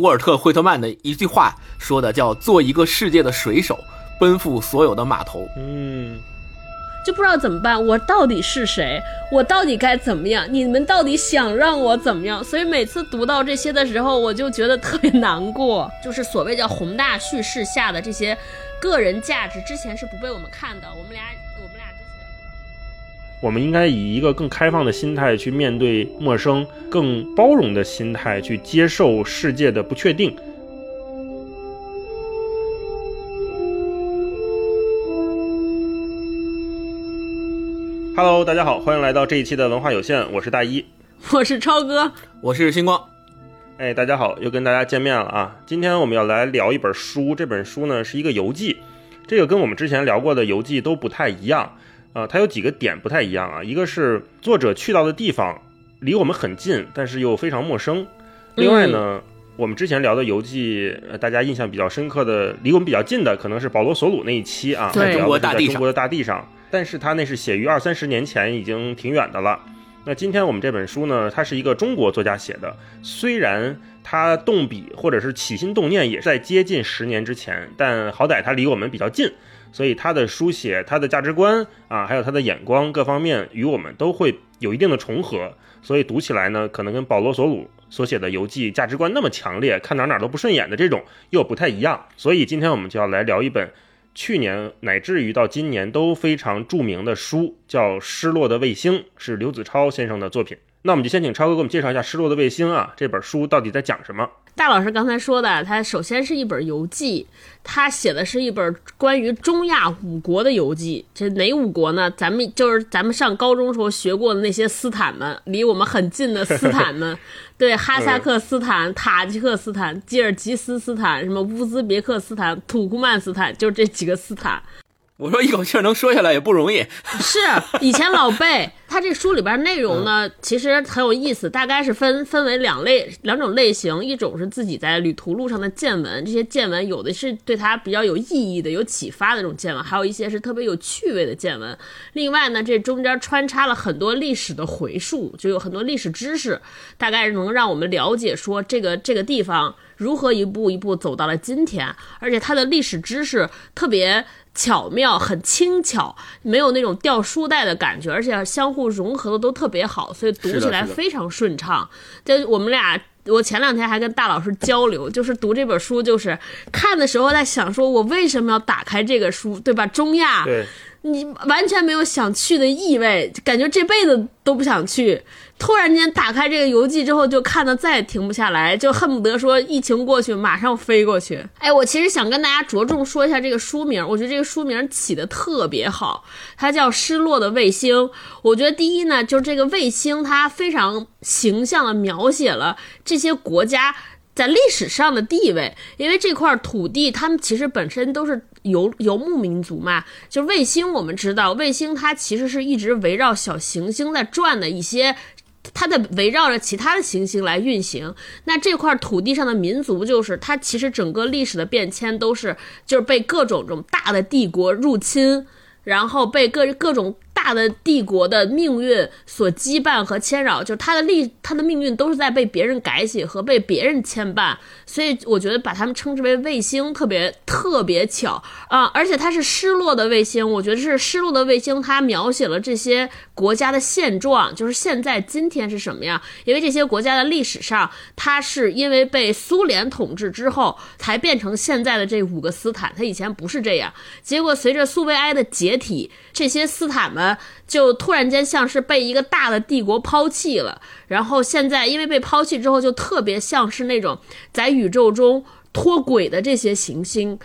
沃尔特·惠特曼的一句话说的，叫“做一个世界的水手，奔赴所有的码头”。嗯，就不知道怎么办，我到底是谁？我到底该怎么样？你们到底想让我怎么样？所以每次读到这些的时候，我就觉得特别难过。就是所谓叫宏大叙事下的这些个人价值，之前是不被我们看的。我们俩，我们。我们应该以一个更开放的心态去面对陌生，更包容的心态去接受世界的不确定。Hello，大家好，欢迎来到这一期的文化有限，我是大一，我是超哥，我是星光。哎，大家好，又跟大家见面了啊！今天我们要来聊一本书，这本书呢是一个游记，这个跟我们之前聊过的游记都不太一样。啊，它有几个点不太一样啊。一个是作者去到的地方离我们很近，但是又非常陌生。另外呢，我们之前聊的游记，呃大家印象比较深刻的，离我们比较近的，可能是保罗·索鲁那一期啊，在中国大地上。中国的大地上，但是他那是写于二三十年前，已经挺远的了。那今天我们这本书呢，它是一个中国作家写的，虽然他动笔或者是起心动念也在接近十年之前，但好歹他离我们比较近。所以他的书写、他的价值观啊，还有他的眼光各方面，与我们都会有一定的重合。所以读起来呢，可能跟保罗·索鲁所写的游记价值观那么强烈，看哪哪都不顺眼的这种又不太一样。所以今天我们就要来聊一本去年乃至于到今年都非常著名的书，叫《失落的卫星》，是刘子超先生的作品。那我们就先请超哥给我们介绍一下《失落的卫星》啊，这本书到底在讲什么？大老师刚才说的，它首先是一本游记，他写的是一本关于中亚五国的游记。这哪五国呢？咱们就是咱们上高中时候学过的那些斯坦们，离我们很近的斯坦们，对，哈萨克斯坦、塔吉克斯坦、吉尔吉斯斯坦、什么乌兹别克斯坦、土库曼斯坦，就这几个斯坦。我说一口气能说下来也不容易，是以前老背。他这书里边内容呢，其实很有意思，大概是分分为两类两种类型，一种是自己在旅途路上的见闻，这些见闻有的是对他比较有意义的、有启发的这种见闻，还有一些是特别有趣味的见闻。另外呢，这中间穿插了很多历史的回述，就有很多历史知识，大概能让我们了解说这个这个地方如何一步一步走到了今天，而且它的历史知识特别。巧妙，很轻巧，没有那种掉书袋的感觉，而且相互融合的都特别好，所以读起来非常顺畅。就我们俩，我前两天还跟大老师交流，就是读这本书，就是看的时候在想，说我为什么要打开这个书，对吧？中亚。你完全没有想去的意味，感觉这辈子都不想去。突然间打开这个游记之后，就看的再也停不下来，就恨不得说疫情过去马上飞过去。哎，我其实想跟大家着重说一下这个书名，我觉得这个书名起的特别好，它叫《失落的卫星》。我觉得第一呢，就是这个卫星它非常形象的描写了这些国家。在历史上的地位，因为这块土地，他们其实本身都是游游牧民族嘛。就卫星，我们知道，卫星它其实是一直围绕小行星在转的一些，它在围绕着其他的行星来运行。那这块土地上的民族，就是它其实整个历史的变迁都是，就是被各种这种大的帝国入侵，然后被各各种。大的帝国的命运所羁绊和牵扰，就是他的历他的命运都是在被别人改写和被别人牵绊，所以我觉得把他们称之为卫星特别特别巧啊！而且它是失落的卫星，我觉得是失落的卫星，它描写了这些国家的现状，就是现在今天是什么样？因为这些国家的历史上，它是因为被苏联统治之后才变成现在的这五个斯坦，它以前不是这样。结果随着苏维埃的解体，这些斯坦们。就突然间像是被一个大的帝国抛弃了，然后现在因为被抛弃之后，就特别像是那种在宇宙中脱轨的这些行星。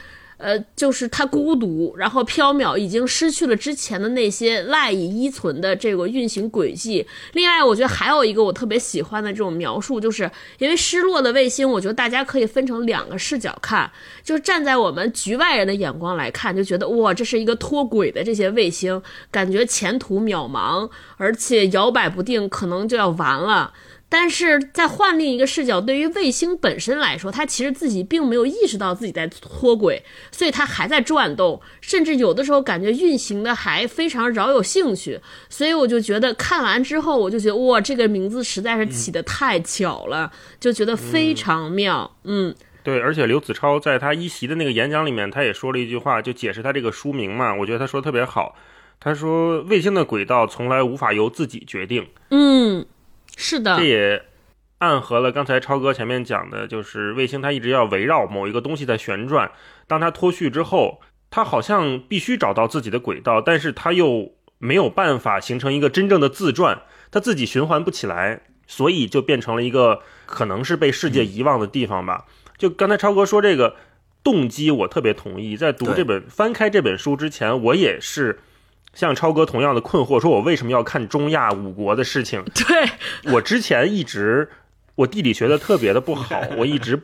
呃，就是它孤独，然后缥缈，已经失去了之前的那些赖以依存的这个运行轨迹。另外，我觉得还有一个我特别喜欢的这种描述，就是因为失落的卫星，我觉得大家可以分成两个视角看，就是站在我们局外人的眼光来看，就觉得哇，这是一个脱轨的这些卫星，感觉前途渺茫，而且摇摆不定，可能就要完了。但是在换另一个视角，对于卫星本身来说，它其实自己并没有意识到自己在脱轨，所以它还在转动，甚至有的时候感觉运行的还非常饶有兴趣。所以我就觉得看完之后，我就觉得哇，这个名字实在是起的太巧了，就觉得非常妙。嗯，对，而且刘子超在他一席的那个演讲里面，他也说了一句话，就解释他这个书名嘛，我觉得他说的特别好。他说：“卫星的轨道从来无法由自己决定。”嗯，是的，这也暗合了刚才超哥前面讲的，就是卫星它一直要围绕某一个东西在旋转。当它脱序之后，它好像必须找到自己的轨道，但是它又没有办法形成一个真正的自转，它自己循环不起来，所以就变成了一个可能是被世界遗忘的地方吧。就刚才超哥说这个动机，我特别同意。在读这本翻开这本书之前，我也是。像超哥同样的困惑，说我为什么要看中亚五国的事情？对我之前一直我地理学的特别的不好，我一直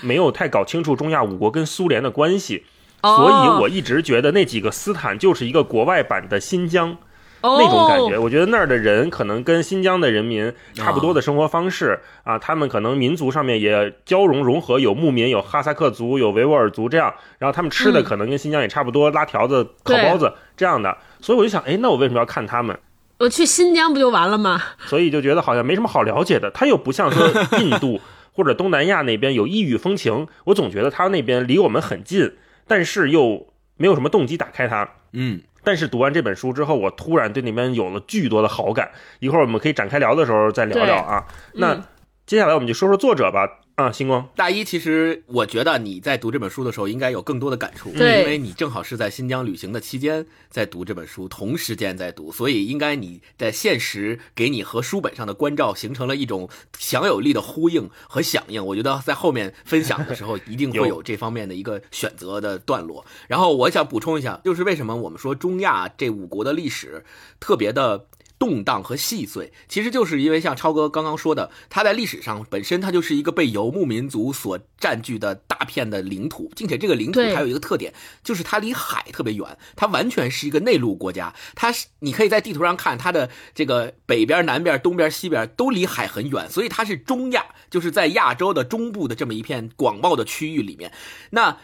没有太搞清楚中亚五国跟苏联的关系，所以我一直觉得那几个斯坦就是一个国外版的新疆。那种感觉，我觉得那儿的人可能跟新疆的人民差不多的生活方式啊，他们可能民族上面也交融融合，有牧民，有哈萨克族，有维吾尔族这样，然后他们吃的可能跟新疆也差不多，拉条子、烤包子这样的，所以我就想，哎，那我为什么要看他们？我去新疆不就完了吗？所以就觉得好像没什么好了解的，他又不像说印度 或者东南亚那边有异域风情，我总觉得他那边离我们很近，但是又没有什么动机打开它，嗯。但是读完这本书之后，我突然对那边有了巨多的好感。一会儿我们可以展开聊的时候再聊聊啊。那接下来我们就说说作者吧。啊，星光大一，其实我觉得你在读这本书的时候应该有更多的感触，对，因为你正好是在新疆旅行的期间在读这本书，同时间在读，所以应该你在现实给你和书本上的关照形成了一种强有力的呼应和响应。我觉得在后面分享的时候一定会 有这方面的一个选择的段落。然后我想补充一下，就是为什么我们说中亚这五国的历史特别的。动荡和细碎，其实就是因为像超哥刚刚说的，它在历史上本身它就是一个被游牧民族所占据的大片的领土，并且这个领土还有一个特点，就是它离海特别远，它完全是一个内陆国家。它是你可以在地图上看它的这个北边、南边、东边、西边都离海很远，所以它是中亚，就是在亚洲的中部的这么一片广袤的区域里面。那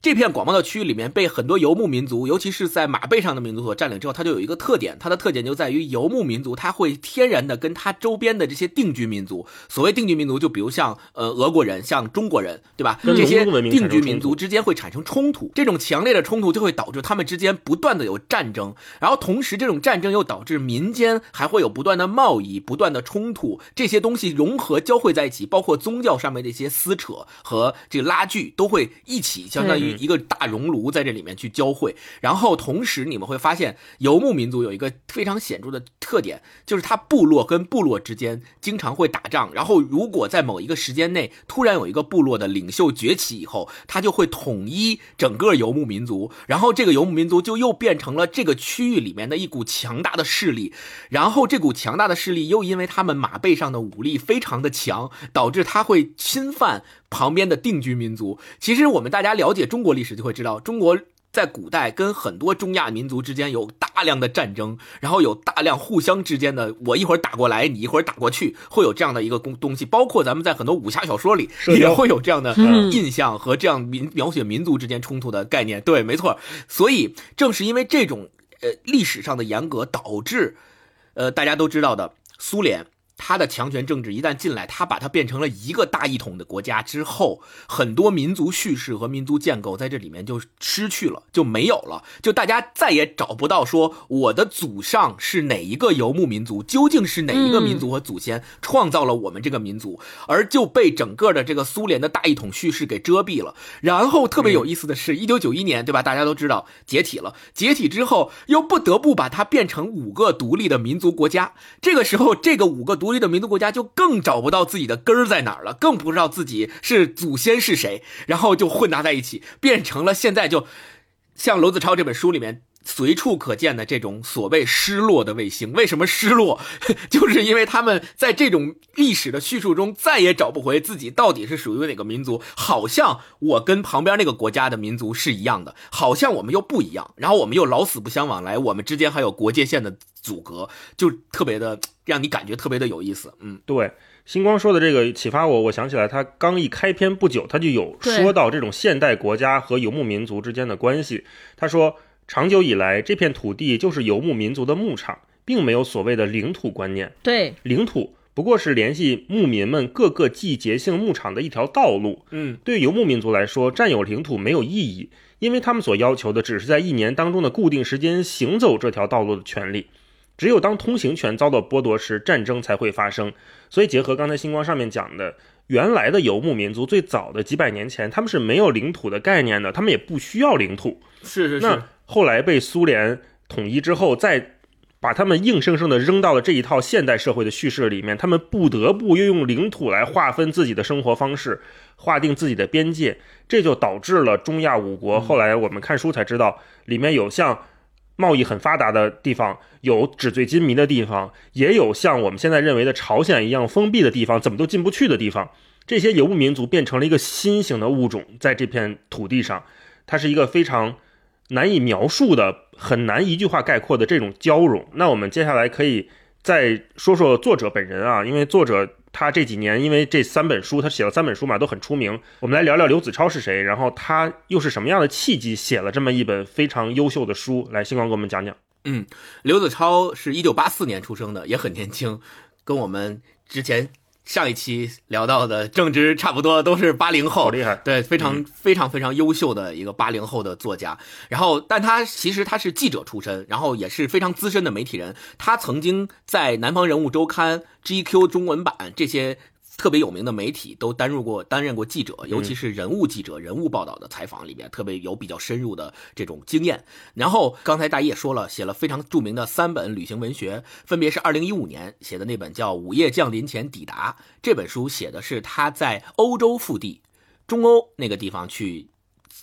这片广袤的区域里面，被很多游牧民族，尤其是在马背上的民族所占领之后，它就有一个特点，它的特点就在于游牧民族，它会天然的跟它周边的这些定居民族，所谓定居民族，就比如像呃俄国人、像中国人，对吧？这些定居民族之间会产生冲突，这种强烈的冲突就会导致他们之间不断的有战争，然后同时这种战争又导致民间还会有不断的贸易、不断的冲突，这些东西融合交汇在一起，包括宗教上面的一些撕扯和这个拉锯都会一起，相当于。一个大熔炉在这里面去交汇，然后同时你们会发现，游牧民族有一个非常显著的特点，就是它部落跟部落之间经常会打仗。然后如果在某一个时间内突然有一个部落的领袖崛起以后，他就会统一整个游牧民族，然后这个游牧民族就又变成了这个区域里面的一股强大的势力。然后这股强大的势力又因为他们马背上的武力非常的强，导致他会侵犯。旁边的定居民族，其实我们大家了解中国历史就会知道，中国在古代跟很多中亚民族之间有大量的战争，然后有大量互相之间的，我一会儿打过来，你一会儿打过去，会有这样的一个东东西。包括咱们在很多武侠小说里也会有这样的印象和这样民描写民族之间冲突的概念。对，没错。所以正是因为这种呃历史上的严格，导致呃大家都知道的苏联。他的强权政治一旦进来，他把它变成了一个大一统的国家之后，很多民族叙事和民族建构在这里面就失去了，就没有了，就大家再也找不到说我的祖上是哪一个游牧民族，究竟是哪一个民族和祖先创造了我们这个民族，而就被整个的这个苏联的大一统叙事给遮蔽了。然后特别有意思的是，一九九一年，对吧？大家都知道解体了，解体之后又不得不把它变成五个独立的民族国家。这个时候，这个五个独孤立的民族国家就更找不到自己的根儿在哪儿了，更不知道自己是祖先是谁，然后就混杂在一起，变成了现在就像娄子超这本书里面随处可见的这种所谓失落的卫星，为什么失落？就是因为他们在这种历史的叙述中再也找不回自己到底是属于哪个民族。好像我跟旁边那个国家的民族是一样的，好像我们又不一样，然后我们又老死不相往来，我们之间还有国界线的阻隔，就特别的让你感觉特别的有意思。嗯，对。星光说的这个启发我，我想起来，他刚一开篇不久，他就有说到这种现代国家和游牧民族之间的关系。他说，长久以来，这片土地就是游牧民族的牧场，并没有所谓的领土观念。对，领土不过是联系牧民们各个季节性牧场的一条道路。嗯，对游牧民族来说，占有领土没有意义，因为他们所要求的只是在一年当中的固定时间行走这条道路的权利。只有当通行权遭到剥夺时，战争才会发生。所以，结合刚才星光上面讲的，原来的游牧民族最早的几百年前，他们是没有领土的概念的，他们也不需要领土。是是是。那后来被苏联统一之后，再把他们硬生生的扔到了这一套现代社会的叙事里面，他们不得不又用领土来划分自己的生活方式，划定自己的边界，这就导致了中亚五国。后来我们看书才知道，里面有像。贸易很发达的地方，有纸醉金迷的地方，也有像我们现在认为的朝鲜一样封闭的地方，怎么都进不去的地方。这些游牧民族变成了一个新型的物种，在这片土地上，它是一个非常难以描述的、很难一句话概括的这种交融。那我们接下来可以再说说作者本人啊，因为作者。他这几年因为这三本书，他写了三本书嘛，都很出名。我们来聊聊刘子超是谁，然后他又是什么样的契机写了这么一本非常优秀的书？来，星光给我们讲讲。嗯，刘子超是一九八四年出生的，也很年轻，跟我们之前。上一期聊到的正值差不多都是八零后，好厉害，对，非常非常非常优秀的一个八零后的作家。然后，但他其实他是记者出身，然后也是非常资深的媒体人。他曾经在《南方人物周刊》、GQ 中文版这些。特别有名的媒体都担任过担任过记者，尤其是人物记者、人物报道的采访里面，特别有比较深入的这种经验。然后刚才大也说了，写了非常著名的三本旅行文学，分别是二零一五年写的那本叫《午夜降临前抵达》这本书，写的是他在欧洲腹地、中欧那个地方去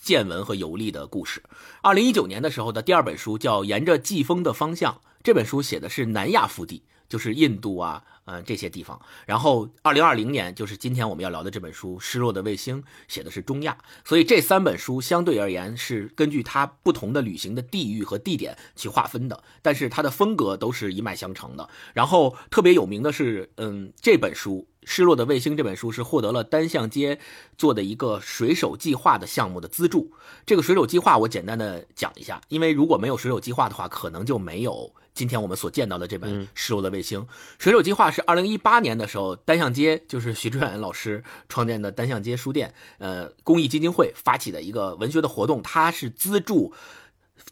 见闻和游历的故事。二零一九年的时候的第二本书叫《沿着季风的方向》，这本书写的是南亚腹地，就是印度啊。嗯，这些地方。然后，二零二零年就是今天我们要聊的这本书《失落的卫星》，写的是中亚。所以这三本书相对而言是根据它不同的旅行的地域和地点去划分的，但是它的风格都是一脉相承的。然后特别有名的是，嗯，这本书《失落的卫星》这本书是获得了单向街做的一个水手计划的项目的资助。这个水手计划我简单的讲一下，因为如果没有水手计划的话，可能就没有。今天我们所见到的这本《失落的卫星》，水手计划是二零一八年的时候，单向街就是徐志远老师创建的单向街书店，呃，公益基金会发起的一个文学的活动，它是资助。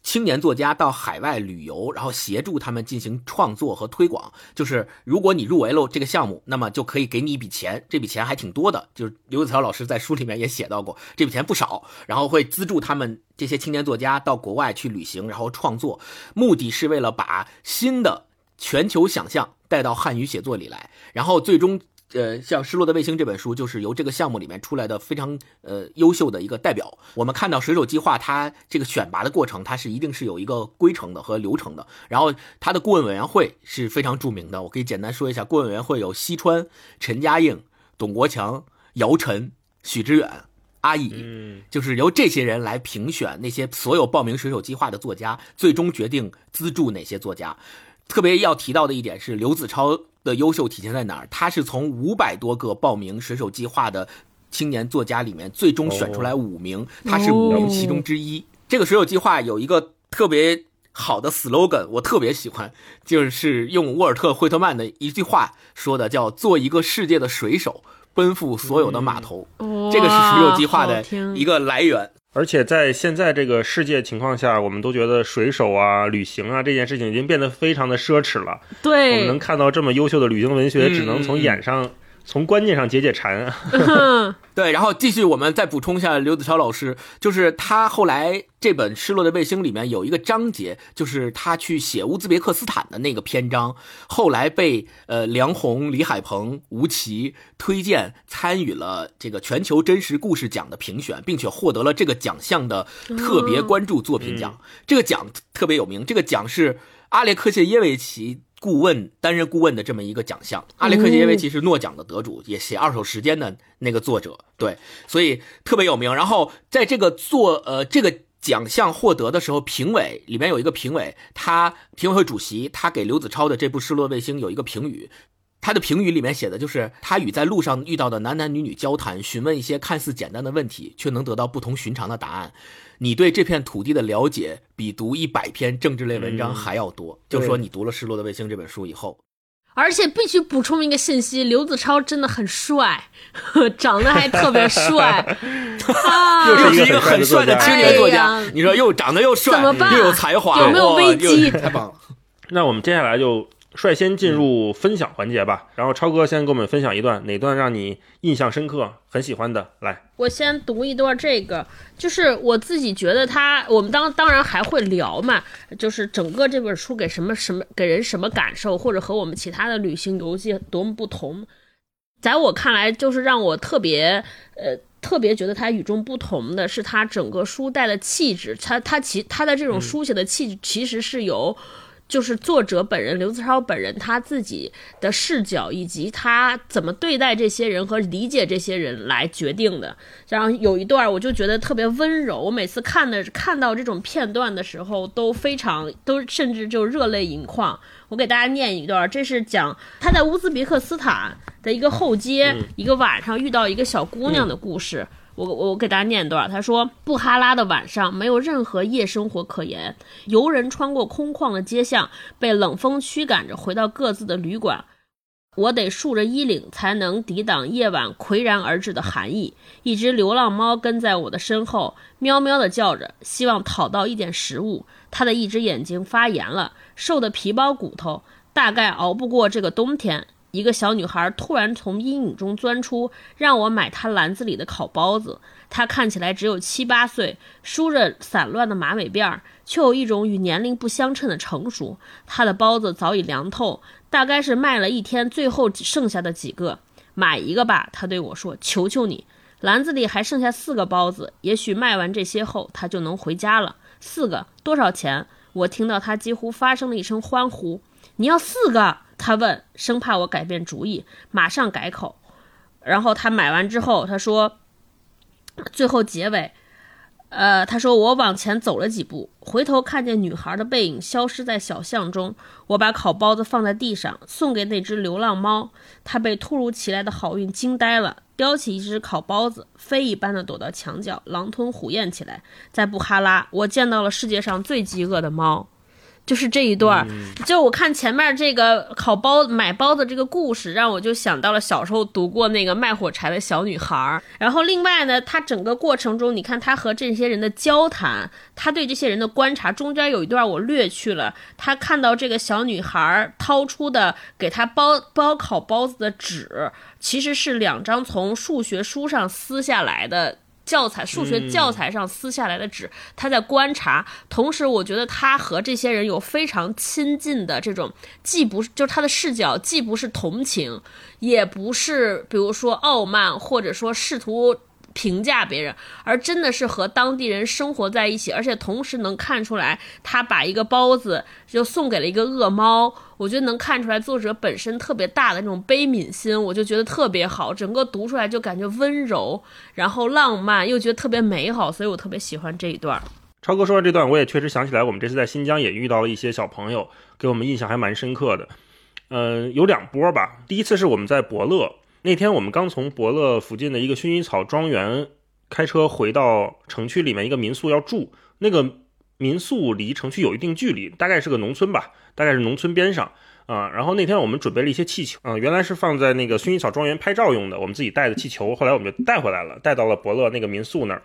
青年作家到海外旅游，然后协助他们进行创作和推广。就是如果你入围了这个项目，那么就可以给你一笔钱，这笔钱还挺多的。就是刘子超老师在书里面也写到过，这笔钱不少。然后会资助他们这些青年作家到国外去旅行，然后创作，目的是为了把新的全球想象带到汉语写作里来，然后最终。呃，像《失落的卫星》这本书，就是由这个项目里面出来的非常呃优秀的一个代表。我们看到水手计划，它这个选拔的过程，它是一定是有一个规程的和流程的。然后它的顾问委员会是非常著名的，我可以简单说一下，顾问委员会有西川、陈嘉映、董国强、姚晨、许知远、阿乙，就是由这些人来评选那些所有报名水手计划的作家，最终决定资助哪些作家。特别要提到的一点是刘子超。的优秀体现在哪儿？他是从五百多个报名水手计划的青年作家里面，最终选出来五名，他是五名其中之一。这个水手计划有一个特别好的 slogan，我特别喜欢，就是用沃尔特·惠特曼的一句话说的，叫“做一个世界的水手，奔赴所有的码头”。这个是水手计划的一个来源。而且在现在这个世界情况下，我们都觉得水手啊、旅行啊这件事情已经变得非常的奢侈了。对，我们能看到这么优秀的旅行文学，只能从眼上、从观念上解解馋。对，然后继续，我们再补充一下刘子超老师，就是他后来这本《失落的卫星》里面有一个章节，就是他去写乌兹别克斯坦的那个篇章，后来被呃梁红、李海鹏、吴奇推荐参与了这个全球真实故事奖的评选，并且获得了这个奖项的特别关注作品奖。这个奖特别有名，这个奖是阿列克谢耶维奇。顾问担任顾问的这么一个奖项，阿列克谢耶维奇是诺奖的得主，也写二手时间的那个作者，对，所以特别有名。然后在这个做呃这个奖项获得的时候，评委里面有一个评委，他评委会主席，他给刘子超的这部《失落卫星》有一个评语，他的评语里面写的就是他与在路上遇到的男男女女交谈，询问一些看似简单的问题，却能得到不同寻常的答案。你对这片土地的了解比读一百篇政治类文章还要多。就说你读了《失落的卫星》这本书以后，而且必须补充一个信息：刘子超真的很帅，长得还特别帅 啊！又是一个很帅的青年作家。你说又长得又帅，又有才华，有没有危机？太棒了！那我们接下来就。率先进入分享环节吧，然后超哥先给我们分享一段哪段让你印象深刻、很喜欢的？来，我先读一段这个，就是我自己觉得他，我们当当然还会聊嘛，就是整个这本书给什么什么给人什么感受，或者和我们其他的旅行游记多么不同，在我看来，就是让我特别呃特别觉得它与众不同的是，它整个书带的气质，它它其它的这种书写的气质其实是由。就是作者本人刘子超本人他自己的视角，以及他怎么对待这些人和理解这些人来决定的。然后有一段我就觉得特别温柔，我每次看的看到这种片段的时候都非常都甚至就热泪盈眶。我给大家念一段，这是讲他在乌兹别克斯坦的一个后街，一个晚上遇到一个小姑娘的故事。我我给大家念一段，他说：布哈拉的晚上没有任何夜生活可言，游人穿过空旷的街巷，被冷风驱赶着回到各自的旅馆。我得竖着衣领才能抵挡夜晚岿然而至的寒意。一只流浪猫跟在我的身后，喵喵地叫着，希望讨到一点食物。它的一只眼睛发炎了，瘦的皮包骨头，大概熬不过这个冬天。一个小女孩突然从阴影中钻出，让我买她篮子里的烤包子。她看起来只有七八岁，梳着散乱的马尾辫，却有一种与年龄不相称的成熟。她的包子早已凉透，大概是卖了一天最后只剩下的几个。买一个吧，她对我说：“求求你。”篮子里还剩下四个包子，也许卖完这些后，她就能回家了。四个多少钱？我听到她几乎发生了一声欢呼：“你要四个？”他问，生怕我改变主意，马上改口。然后他买完之后，他说：“最后结尾，呃，他说我往前走了几步，回头看见女孩的背影消失在小巷中。我把烤包子放在地上，送给那只流浪猫。它被突如其来的好运惊呆了，叼起一只烤包子，飞一般的躲到墙角，狼吞虎咽起来。在布哈拉，我见到了世界上最饥饿的猫。”就是这一段，就我看前面这个烤包买包子这个故事，让我就想到了小时候读过那个卖火柴的小女孩。然后另外呢，他整个过程中，你看他和这些人的交谈，他对这些人的观察，中间有一段我略去了。他看到这个小女孩掏出的给他包包烤包子的纸，其实是两张从数学书上撕下来的。教材数学教材上撕下来的纸，他在观察，同时我觉得他和这些人有非常亲近的这种，既不是就是他的视角，既不是同情，也不是比如说傲慢，或者说试图。评价别人，而真的是和当地人生活在一起，而且同时能看出来，他把一个包子就送给了一个恶猫。我觉得能看出来作者本身特别大的那种悲悯心，我就觉得特别好。整个读出来就感觉温柔，然后浪漫，又觉得特别美好，所以我特别喜欢这一段。超哥说的这段，我也确实想起来，我们这次在新疆也遇到了一些小朋友，给我们印象还蛮深刻的。嗯，有两波吧。第一次是我们在伯乐。那天我们刚从伯乐附近的一个薰衣草庄园开车回到城区里面一个民宿要住，那个民宿离城区有一定距离，大概是个农村吧，大概是农村边上啊。然后那天我们准备了一些气球啊，原来是放在那个薰衣草庄园拍照用的，我们自己带的气球，后来我们就带回来了，带到了伯乐那个民宿那儿。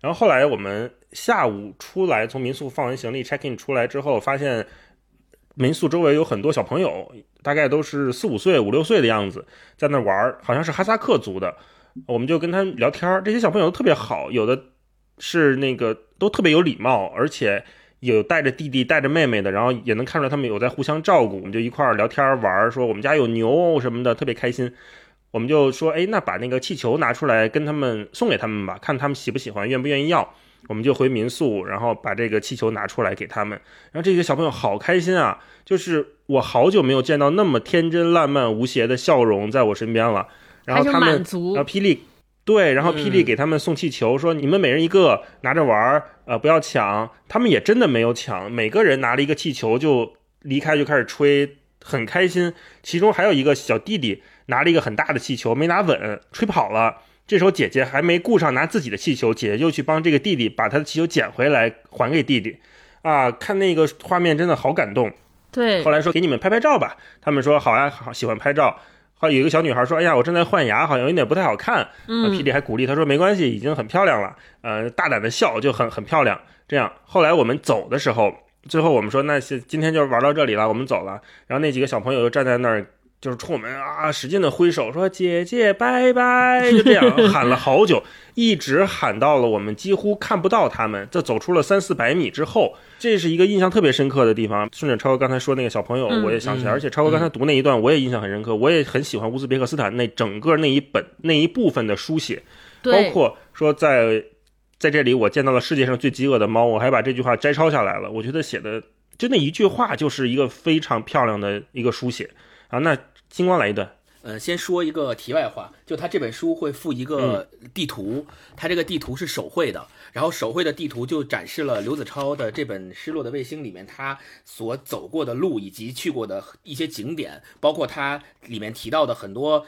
然后后来我们下午出来从民宿放完行李 check in 出来之后，发现。民宿周围有很多小朋友，大概都是四五岁、五六岁的样子，在那玩儿，好像是哈萨克族的。我们就跟他聊天儿。这些小朋友都特别好，有的是那个都特别有礼貌，而且有带着弟弟带着妹妹的，然后也能看出来他们有在互相照顾。我们就一块儿聊天玩儿，说我们家有牛什么的，特别开心。我们就说，哎，那把那个气球拿出来跟他们送给他们吧，看他们喜不喜欢，愿不愿意要。我们就回民宿，然后把这个气球拿出来给他们。然后这些小朋友好开心啊！就是我好久没有见到那么天真烂漫无邪的笑容在我身边了。然后他们，然后霹雳，对，然后霹雳给他们送气球，说你们每人一个，拿着玩儿，呃，不要抢。他们也真的没有抢，每个人拿了一个气球就离开，就开始吹，很开心。其中还有一个小弟弟拿了一个很大的气球，没拿稳，吹跑了。这时候姐姐还没顾上拿自己的气球，姐姐就去帮这个弟弟把他的气球捡回来还给弟弟，啊，看那个画面真的好感动。对，后来说给你们拍拍照吧，他们说好呀，好喜欢拍照。好，有一个小女孩说，哎呀，我正在换牙，好像有点不太好看。嗯，霹雳还鼓励她说，没关系，已经很漂亮了。呃，大胆的笑就很很漂亮。这样，后来我们走的时候，最后我们说，那今今天就玩到这里了，我们走了。然后那几个小朋友又站在那儿。就是冲我们啊，使劲的挥手说：“姐姐，拜拜！”就这样 喊了好久，一直喊到了我们几乎看不到他们。这走出了三四百米之后，这是一个印象特别深刻的地方。顺着超哥刚才说那个小朋友，我也想起来，而且超哥刚才读那一段，我也印象很深刻。我也很喜欢乌兹别克斯坦那整个那一本那一部分的书写，包括说在在这里我见到了世界上最饥饿的猫，我还把这句话摘抄下来了。我觉得写的就那一句话就是一个非常漂亮的一个书写。啊，那星光来一段。呃，先说一个题外话，就他这本书会附一个地图，他这个地图是手绘的，然后手绘的地图就展示了刘子超的这本《失落的卫星》里面他所走过的路以及去过的一些景点，包括他里面提到的很多。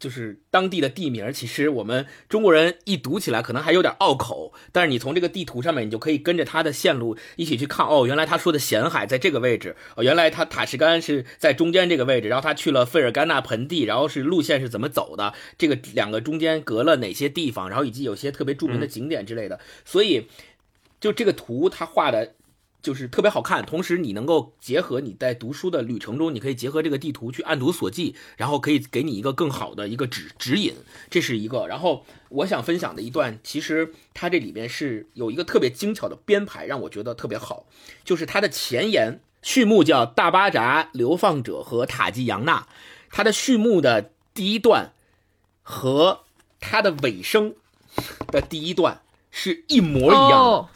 就是当地的地名，其实我们中国人一读起来可能还有点拗口，但是你从这个地图上面，你就可以跟着他的线路一起去看。哦，原来他说的咸海在这个位置，哦，原来他塔什干是在中间这个位置，然后他去了费尔干纳盆地，然后是路线是怎么走的，这个两个中间隔了哪些地方，然后以及有些特别著名的景点之类的。所以，就这个图他画的。就是特别好看，同时你能够结合你在读书的旅程中，你可以结合这个地图去按图索骥，然后可以给你一个更好的一个指指引，这是一个。然后我想分享的一段，其实它这里面是有一个特别精巧的编排，让我觉得特别好，就是它的前言序幕叫《大巴扎流放者和塔吉扬娜》，它的序幕的第一段和它的尾声的第一段是一模一样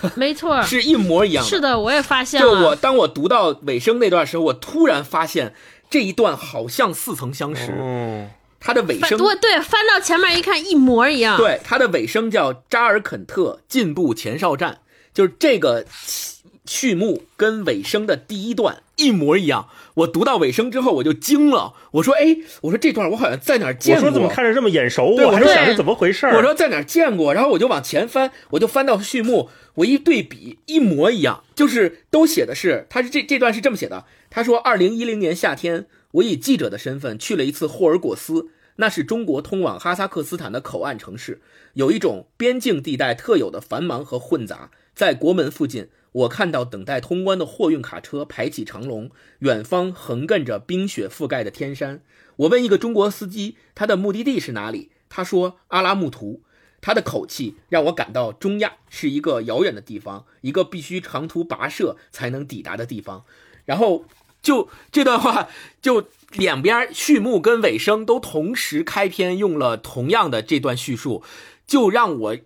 的。没错，是一模一样。是的，我也发现了。就我当我读到尾声那段时候，我突然发现这一段好像似曾相识。哦，它的尾声，对对，翻到前面一看，一模一样。对，它的尾声叫扎尔肯特进步前哨站，就是这个序幕跟尾声的第一段一模一样。我读到尾声之后，我就惊了。我说：“哎，我说这段我好像在哪儿见过。”我说：“怎么看着这么眼熟？”对，我还想着怎么回事我说在哪儿见过？然后我就往前翻，我就翻到序幕，我一对比，一模一样，就是都写的是，他是这这段是这么写的。他说：“二零一零年夏天，我以记者的身份去了一次霍尔果斯，那是中国通往哈萨克斯坦的口岸城市，有一种边境地带特有的繁忙和混杂，在国门附近。”我看到等待通关的货运卡车排起长龙，远方横亘着冰雪覆盖的天山。我问一个中国司机，他的目的地是哪里？他说阿拉木图。他的口气让我感到中亚是一个遥远的地方，一个必须长途跋涉才能抵达的地方。然后就这段话，就两边序幕跟尾声都同时开篇用了同样的这段叙述，就让我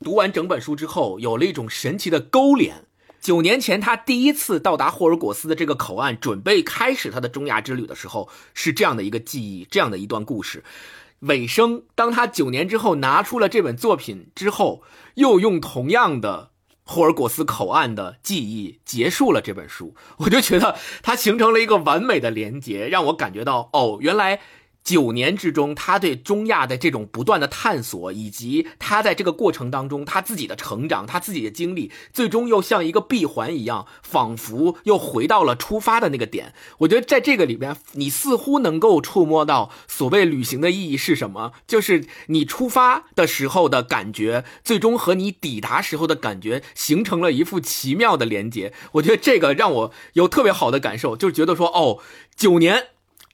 读完整本书之后有了一种神奇的勾连。九年前，他第一次到达霍尔果斯的这个口岸，准备开始他的中亚之旅的时候，是这样的一个记忆，这样的一段故事。尾声，当他九年之后拿出了这本作品之后，又用同样的霍尔果斯口岸的记忆结束了这本书。我就觉得它形成了一个完美的连接，让我感觉到，哦，原来。九年之中，他对中亚的这种不断的探索，以及他在这个过程当中他自己的成长，他自己的经历，最终又像一个闭环一样，仿佛又回到了出发的那个点。我觉得在这个里边，你似乎能够触摸到所谓旅行的意义是什么，就是你出发的时候的感觉，最终和你抵达时候的感觉形成了一副奇妙的连接。我觉得这个让我有特别好的感受，就觉得说，哦，九年。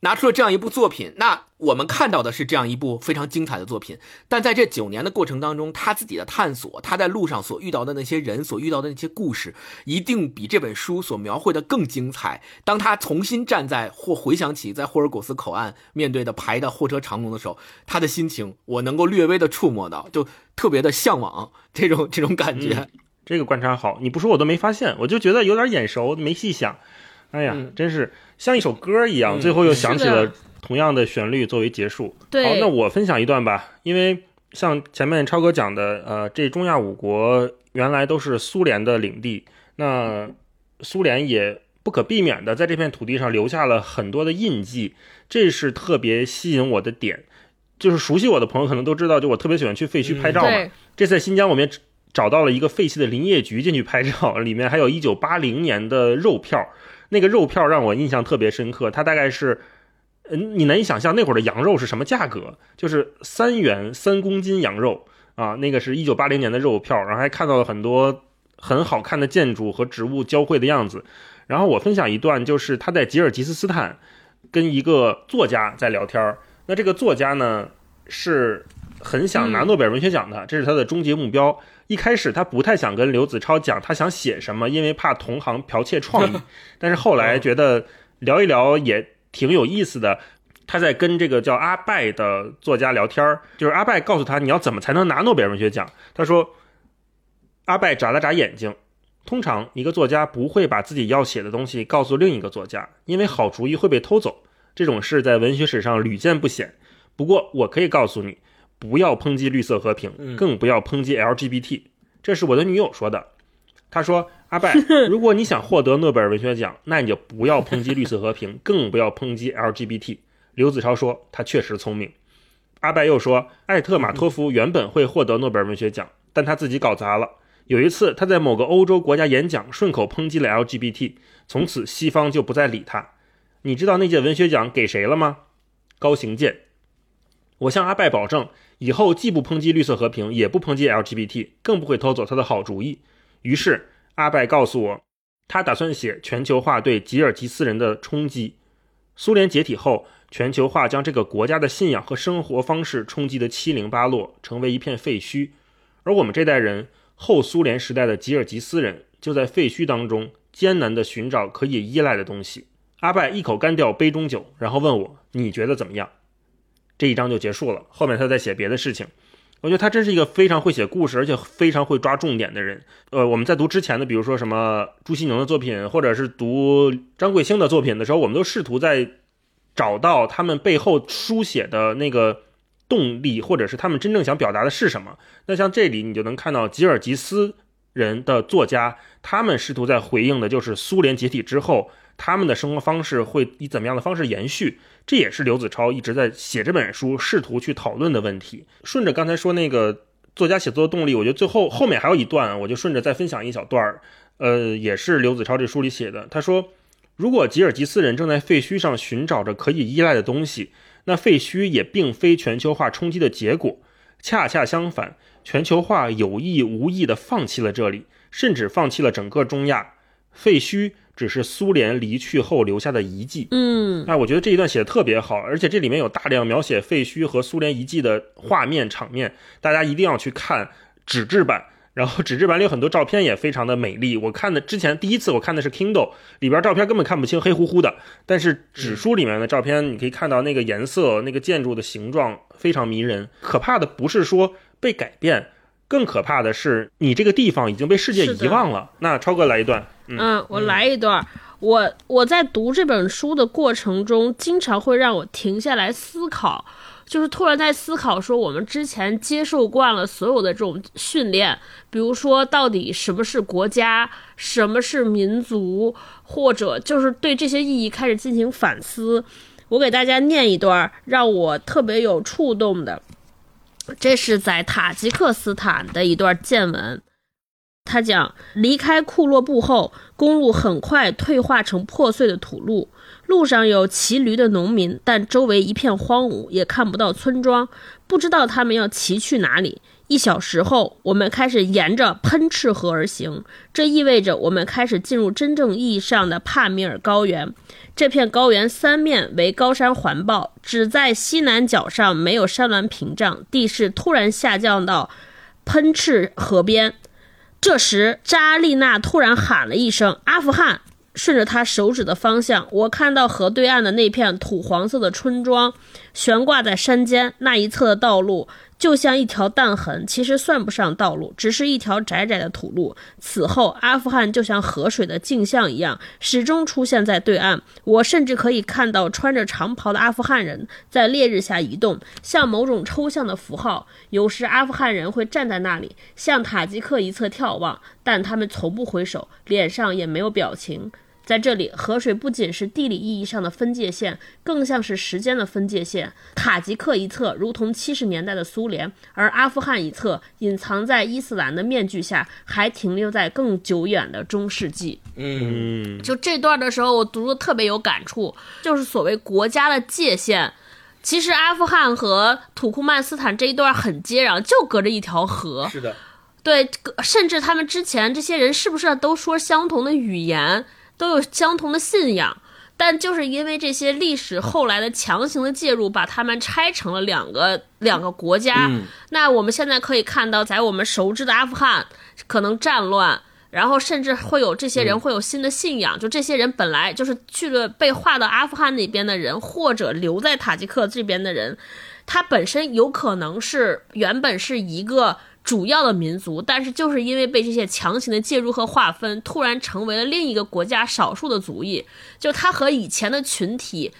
拿出了这样一部作品，那我们看到的是这样一部非常精彩的作品。但在这九年的过程当中，他自己的探索，他在路上所遇到的那些人，所遇到的那些故事，一定比这本书所描绘的更精彩。当他重新站在或回想起在霍尔果斯口岸面对的排的货车长龙的时候，他的心情我能够略微的触摸到，就特别的向往 这种这种感觉。这个观察好，你不说我都没发现，我就觉得有点眼熟，没细想。哎呀，真是像一首歌一样，最后又响起了同样的旋律作为结束。好，那我分享一段吧，因为像前面超哥讲的，呃，这中亚五国原来都是苏联的领地，那苏联也不可避免的在这片土地上留下了很多的印记，这是特别吸引我的点。就是熟悉我的朋友可能都知道，就我特别喜欢去废墟拍照嘛。这次在新疆，我们也找到了一个废弃的林业局进去拍照，里面还有一九八零年的肉票。那个肉票让我印象特别深刻，它大概是，嗯，你难以想象那会儿的羊肉是什么价格，就是三元三公斤羊肉啊，那个是一九八零年的肉票，然后还看到了很多很好看的建筑和植物交汇的样子。然后我分享一段，就是他在吉尔吉斯斯坦跟一个作家在聊天儿，那这个作家呢是很想拿诺贝尔文学奖的，这是他的终极目标。一开始他不太想跟刘子超讲他想写什么，因为怕同行剽窃创意。但是后来觉得聊一聊也挺有意思的。他在跟这个叫阿拜的作家聊天就是阿拜告诉他你要怎么才能拿诺贝尔文学奖。他说，阿拜眨了眨眼睛。通常一个作家不会把自己要写的东西告诉另一个作家，因为好主意会被偷走。这种事在文学史上屡见不鲜。不过我可以告诉你。不要抨击绿色和平，更不要抨击 LGBT。这是我的女友说的。她说：“阿拜，如果你想获得诺贝尔文学奖，那你就不要抨击绿色和平，更不要抨击 LGBT。”刘子超说：“他确实聪明。”阿拜又说：“艾特马托夫原本会获得诺贝尔文学奖，但他自己搞砸了。有一次，他在某个欧洲国家演讲，顺口抨击了 LGBT，从此西方就不再理他。你知道那届文学奖给谁了吗？高行健。我向阿拜保证。”以后既不抨击绿色和平，也不抨击 LGBT，更不会偷走他的好主意。于是阿拜告诉我，他打算写全球化对吉尔吉斯人的冲击。苏联解体后，全球化将这个国家的信仰和生活方式冲击得七零八落，成为一片废墟。而我们这代人，后苏联时代的吉尔吉斯人，就在废墟当中艰难地寻找可以依赖的东西。阿拜一口干掉杯中酒，然后问我：“你觉得怎么样？”这一章就结束了，后面他在写别的事情。我觉得他真是一个非常会写故事，而且非常会抓重点的人。呃，我们在读之前的，比如说什么朱西宁的作品，或者是读张桂兴的作品的时候，我们都试图在找到他们背后书写的那个动力，或者是他们真正想表达的是什么。那像这里，你就能看到吉尔吉斯人的作家，他们试图在回应的就是苏联解体之后。他们的生活方式会以怎么样的方式延续？这也是刘子超一直在写这本书试图去讨论的问题。顺着刚才说那个作家写作的动力，我觉得最后后面还有一段，我就顺着再分享一小段儿。呃，也是刘子超这书里写的。他说，如果吉尔吉斯人正在废墟上寻找着可以依赖的东西，那废墟也并非全球化冲击的结果。恰恰相反，全球化有意无意地放弃了这里，甚至放弃了整个中亚。废墟。只是苏联离去后留下的遗迹。嗯，哎，我觉得这一段写的特别好，而且这里面有大量描写废墟和苏联遗迹的画面场面，大家一定要去看纸质版。然后纸质版里有很多照片也非常的美丽。我看的之前第一次我看的是 Kindle 里边照片根本看不清，黑乎乎的。但是纸书里面的照片你可以看到那个颜色、那个建筑的形状非常迷人。可怕的不是说被改变。更可怕的是，你这个地方已经被世界遗忘了。那超哥来一段，嗯，我来一段。我我在读这本书的过程中，经常会让我停下来思考，就是突然在思考说，我们之前接受惯了所有的这种训练，比如说到底什么是国家，什么是民族，或者就是对这些意义开始进行反思。我给大家念一段让我特别有触动的。这是在塔吉克斯坦的一段见闻。他讲，离开库洛布后，公路很快退化成破碎的土路，路上有骑驴的农民，但周围一片荒芜，也看不到村庄，不知道他们要骑去哪里。一小时后，我们开始沿着喷赤河而行，这意味着我们开始进入真正意义上的帕米尔高原。这片高原三面为高山环抱，只在西南角上没有山峦屏障，地势突然下降到喷赤河边。这时，扎丽娜突然喊了一声“阿富汗”。顺着她手指的方向，我看到河对岸的那片土黄色的村庄，悬挂在山间那一侧的道路。就像一条弹痕，其实算不上道路，只是一条窄窄的土路。此后，阿富汗就像河水的镜像一样，始终出现在对岸。我甚至可以看到穿着长袍的阿富汗人在烈日下移动，像某种抽象的符号。有时，阿富汗人会站在那里，向塔吉克一侧眺望，但他们从不回首，脸上也没有表情。在这里，河水不仅是地理意义上的分界线，更像是时间的分界线。塔吉克一侧如同七十年代的苏联，而阿富汗一侧隐藏在伊斯兰的面具下，还停留在更久远的中世纪。嗯，就这段的时候，我读的特别有感触，就是所谓国家的界限。其实阿富汗和土库曼斯坦这一段很接壤，就隔着一条河。是的，对，甚至他们之前这些人是不是都说相同的语言？都有相同的信仰，但就是因为这些历史后来的强行的介入，把他们拆成了两个两个国家。那我们现在可以看到，在我们熟知的阿富汗，可能战乱，然后甚至会有这些人会有新的信仰。就这些人本来就是去了被划到阿富汗那边的人，或者留在塔吉克这边的人，他本身有可能是原本是一个。主要的民族，但是就是因为被这些强行的介入和划分，突然成为了另一个国家少数的族裔，就他和以前的群体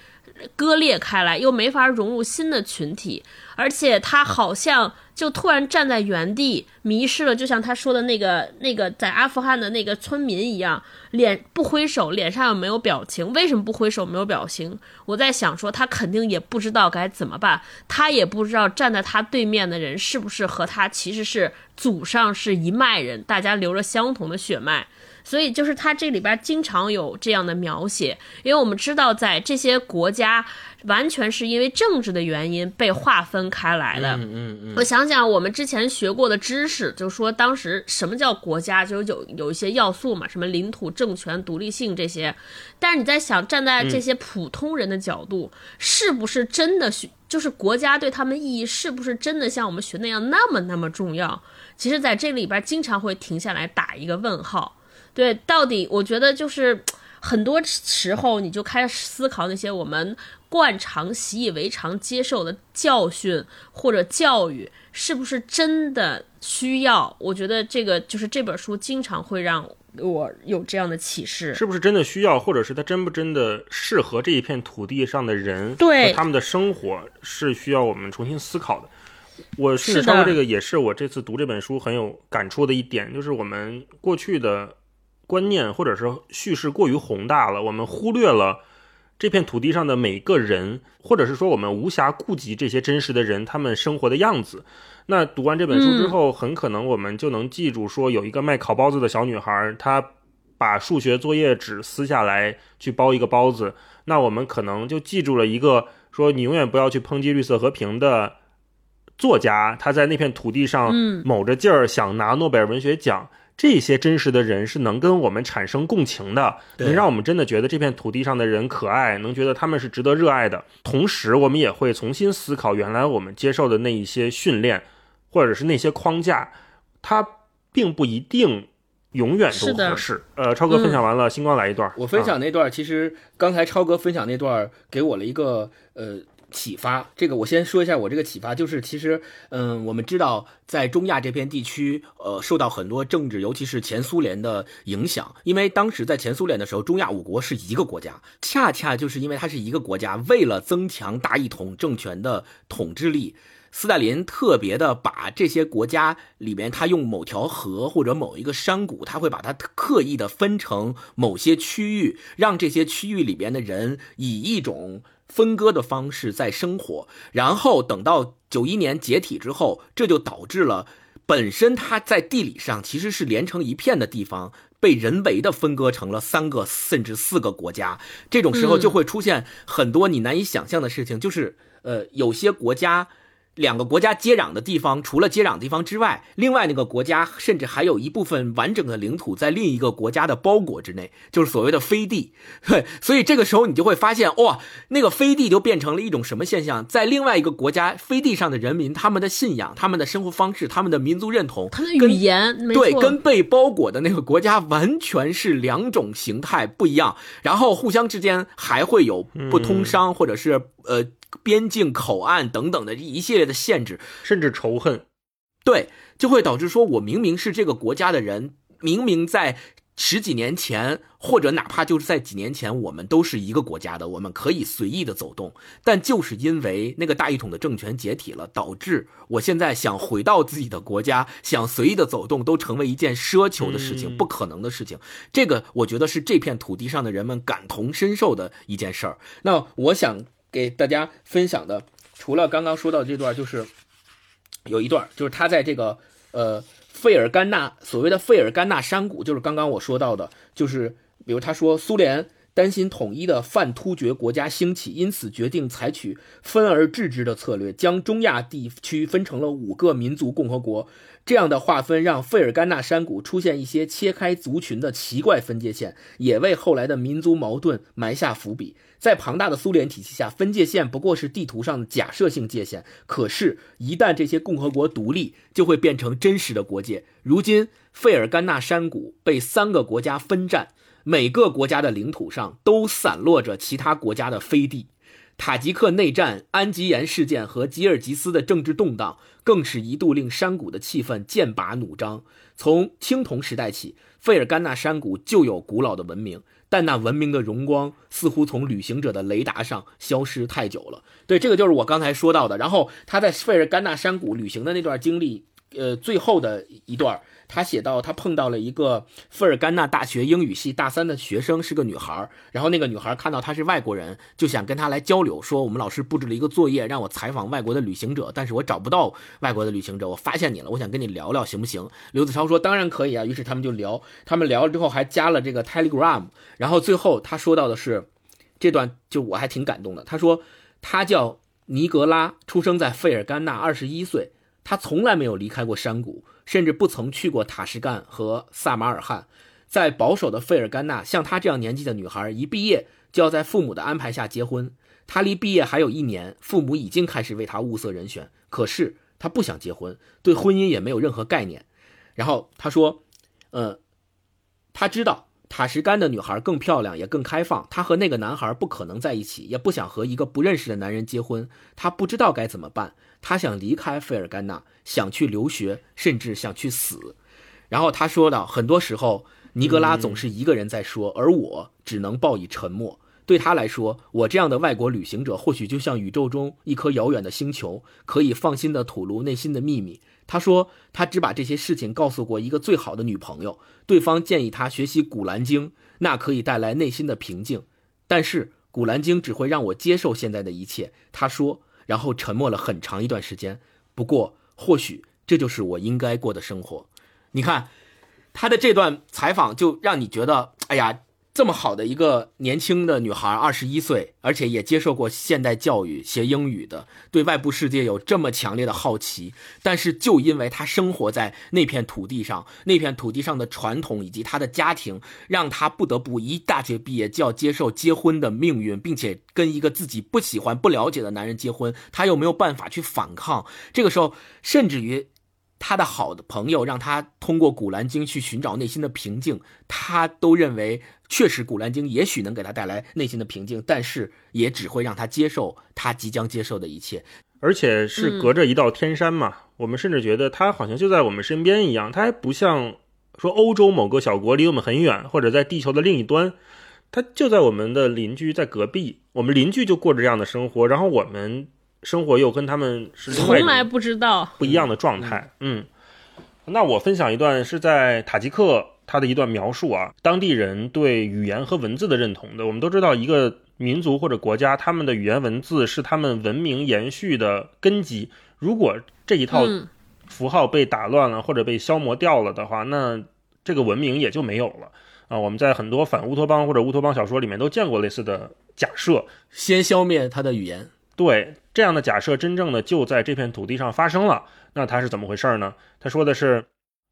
割裂开来，又没法融入新的群体，而且他好像。就突然站在原地迷失了，就像他说的那个那个在阿富汗的那个村民一样，脸不挥手，脸上又没有表情。为什么不挥手没有表情？我在想说，他肯定也不知道该怎么办，他也不知道站在他对面的人是不是和他其实是祖上是一脉人，大家流着相同的血脉。所以就是他这里边经常有这样的描写，因为我们知道在这些国家完全是因为政治的原因被划分开来的。嗯嗯嗯。我想想，我们之前学过的知识，就说当时什么叫国家，就有有一些要素嘛，什么领土、政权、独立性这些。但是你在想，站在这些普通人的角度，是不是真的学，就是国家对他们意义是不是真的像我们学那样那么那么重要？其实，在这里边经常会停下来打一个问号。对，到底我觉得就是很多时候你就开始思考那些我们惯常习以为常接受的教训或者教育是不是真的需要？我觉得这个就是这本书经常会让我有这样的启示：是不是真的需要，或者是它真不真的适合这一片土地上的人对他们的生活是需要我们重新思考的。我顺着超哥这个也是我这次读这本书很有感触的一点，就是我们过去的。观念或者是叙事过于宏大了，我们忽略了这片土地上的每个人，或者是说我们无暇顾及这些真实的人他们生活的样子。那读完这本书之后，很可能我们就能记住说，有一个卖烤包子的小女孩，她把数学作业纸撕下来去包一个包子。那我们可能就记住了一个说，你永远不要去抨击绿色和平的作家，他在那片土地上卯着劲儿想拿诺贝尔文学奖。这些真实的人是能跟我们产生共情的，能让我们真的觉得这片土地上的人可爱，能觉得他们是值得热爱的。同时，我们也会重新思考原来我们接受的那一些训练，或者是那些框架，它并不一定永远都合适。呃，超哥分享完了，星光来一段。我分享那段，其实刚才超哥分享那段给我了一个呃。启发这个，我先说一下，我这个启发就是，其实，嗯，我们知道，在中亚这片地区，呃，受到很多政治，尤其是前苏联的影响。因为当时在前苏联的时候，中亚五国是一个国家，恰恰就是因为它是一个国家，为了增强大一统政权的统治力，斯大林特别的把这些国家里面，他用某条河或者某一个山谷，他会把它刻意的分成某些区域，让这些区域里边的人以一种。分割的方式在生活，然后等到九一年解体之后，这就导致了本身它在地理上其实是连成一片的地方，被人为的分割成了三个甚至四个国家。这种时候就会出现很多你难以想象的事情，就是呃，有些国家两个国家接壤的地方，除了接壤地方之外，另外那个国家甚至还有一部分完整的领土在另一个国家的包裹之内，就是所谓的飞地。对，所以这个时候你就会发现，哇，那个飞地就变成了一种什么现象？在另外一个国家飞地上的人民，他们的信仰、他们的生活方式、他们的民族认同、他的语言，对，跟被包裹的那个国家完全是两种形态不一样，然后互相之间还会有不通商，或者是呃边境口岸等等的一系列的限制，甚至仇恨。对，就会导致说我明明是这个国家的人，明明在十几年前，或者哪怕就是在几年前，我们都是一个国家的，我们可以随意的走动，但就是因为那个大一统的政权解体了，导致我现在想回到自己的国家，想随意的走动，都成为一件奢求的事情，嗯不可能的事情。这个我觉得是这片土地上的人们感同身受的一件事儿。那我想给大家分享的，除了刚刚说到的这段，就是有一段，就是他在这个呃费尔干纳所谓的费尔干纳山谷，就是刚刚我说到的，就是比如他说苏联担心统一的泛突厥国家兴起，因此决定采取分而治之的策略，将中亚地区分成了五个民族共和国。这样的划分让费尔干纳山谷出现一些切开族群的奇怪分界线，也为后来的民族矛盾埋下伏笔。在庞大的苏联体系下，分界线不过是地图上的假设性界限。可是，一旦这些共和国独立，就会变成真实的国界。如今，费尔干纳山谷被三个国家分占，每个国家的领土上都散落着其他国家的飞地。塔吉克内战、安吉延事件和吉尔吉斯的政治动荡，更是一度令山谷的气氛剑拔弩张。从青铜时代起，费尔干纳山谷就有古老的文明，但那文明的荣光似乎从旅行者的雷达上消失太久了。对，这个就是我刚才说到的。然后他在费尔干纳山谷旅行的那段经历，呃，最后的一段，他写到他碰到了一个费尔甘纳大学英语系大三的学生，是个女孩。然后那个女孩看到他是外国人，就想跟他来交流，说我们老师布置了一个作业，让我采访外国的旅行者，但是我找不到外国的旅行者，我发现你了，我想跟你聊聊，行不行？刘子超说当然可以啊。于是他们就聊，他们聊了之后还加了这个 Telegram，然后最后他说到的是这段，就我还挺感动的。他说他叫尼格拉，出生在费尔甘纳，二十一岁。他从来没有离开过山谷，甚至不曾去过塔什干和萨马尔罕。在保守的费尔干纳，像她这样年纪的女孩，一毕业就要在父母的安排下结婚。她离毕业还有一年，父母已经开始为她物色人选，可是她不想结婚，对婚姻也没有任何概念。然后她说：“呃，她知道塔什干的女孩更漂亮，也更开放。她和那个男孩不可能在一起，也不想和一个不认识的男人结婚。她不知道该怎么办。他想离开费尔干纳，想去留学，甚至想去死。然后他说道：很多时候，尼格拉总是一个人在说，而我只能报以沉默。对他来说，我这样的外国旅行者，或许就像宇宙中一颗遥远的星球，可以放心的吐露内心的秘密。他说，他只把这些事情告诉过一个最好的女朋友，对方建议他学习《古兰经》，那可以带来内心的平静。但是《古兰经》只会让我接受现在的一切。他说，然后沉默了很长一段时间。不过，或许这就是我应该过的生活。你看，他的这段采访就让你觉得，哎呀。这么好的一个年轻的女孩，二十一岁，而且也接受过现代教育，学英语的，对外部世界有这么强烈的好奇，但是就因为她生活在那片土地上，那片土地上的传统以及她的家庭，让她不得不一大学毕业就要接受结婚的命运，并且跟一个自己不喜欢、不了解的男人结婚，她又没有办法去反抗。这个时候，甚至于。他的好的朋友让他通过《古兰经》去寻找内心的平静，他都认为确实《古兰经》也许能给他带来内心的平静，但是也只会让他接受他即将接受的一切，而且是隔着一道天山嘛。我们甚至觉得他好像就在我们身边一样，他还不像说欧洲某个小国离我们很远，或者在地球的另一端，他就在我们的邻居在隔壁，我们邻居就过着这样的生活，然后我们。生活又跟他们是从来不知道不一样的状态，嗯。那我分享一段是在塔吉克他的一段描述啊，当地人对语言和文字的认同的。我们都知道，一个民族或者国家，他们的语言文字是他们文明延续的根基。如果这一套符号被打乱了或者被消磨掉了的话，那这个文明也就没有了啊。我们在很多反乌托邦或者乌托邦小说里面都见过类似的假设，先消灭他的语言。对，这样的假设真正的就在这片土地上发生了，那它是怎么回事呢？他说的是，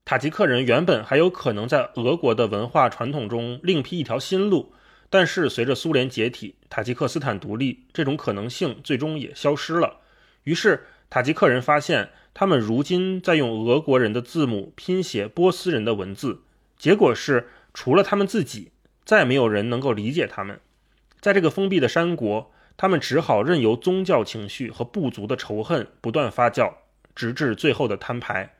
塔吉克人原本还有可能在俄国的文化传统中另辟一条新路，但是随着苏联解体，塔吉克斯坦独立，这种可能性最终也消失了。于是塔吉克人发现，他们如今在用俄国人的字母拼写波斯人的文字，结果是除了他们自己，再没有人能够理解他们。在这个封闭的山国。他们只好任由宗教情绪和部族的仇恨不断发酵，直至最后的摊牌。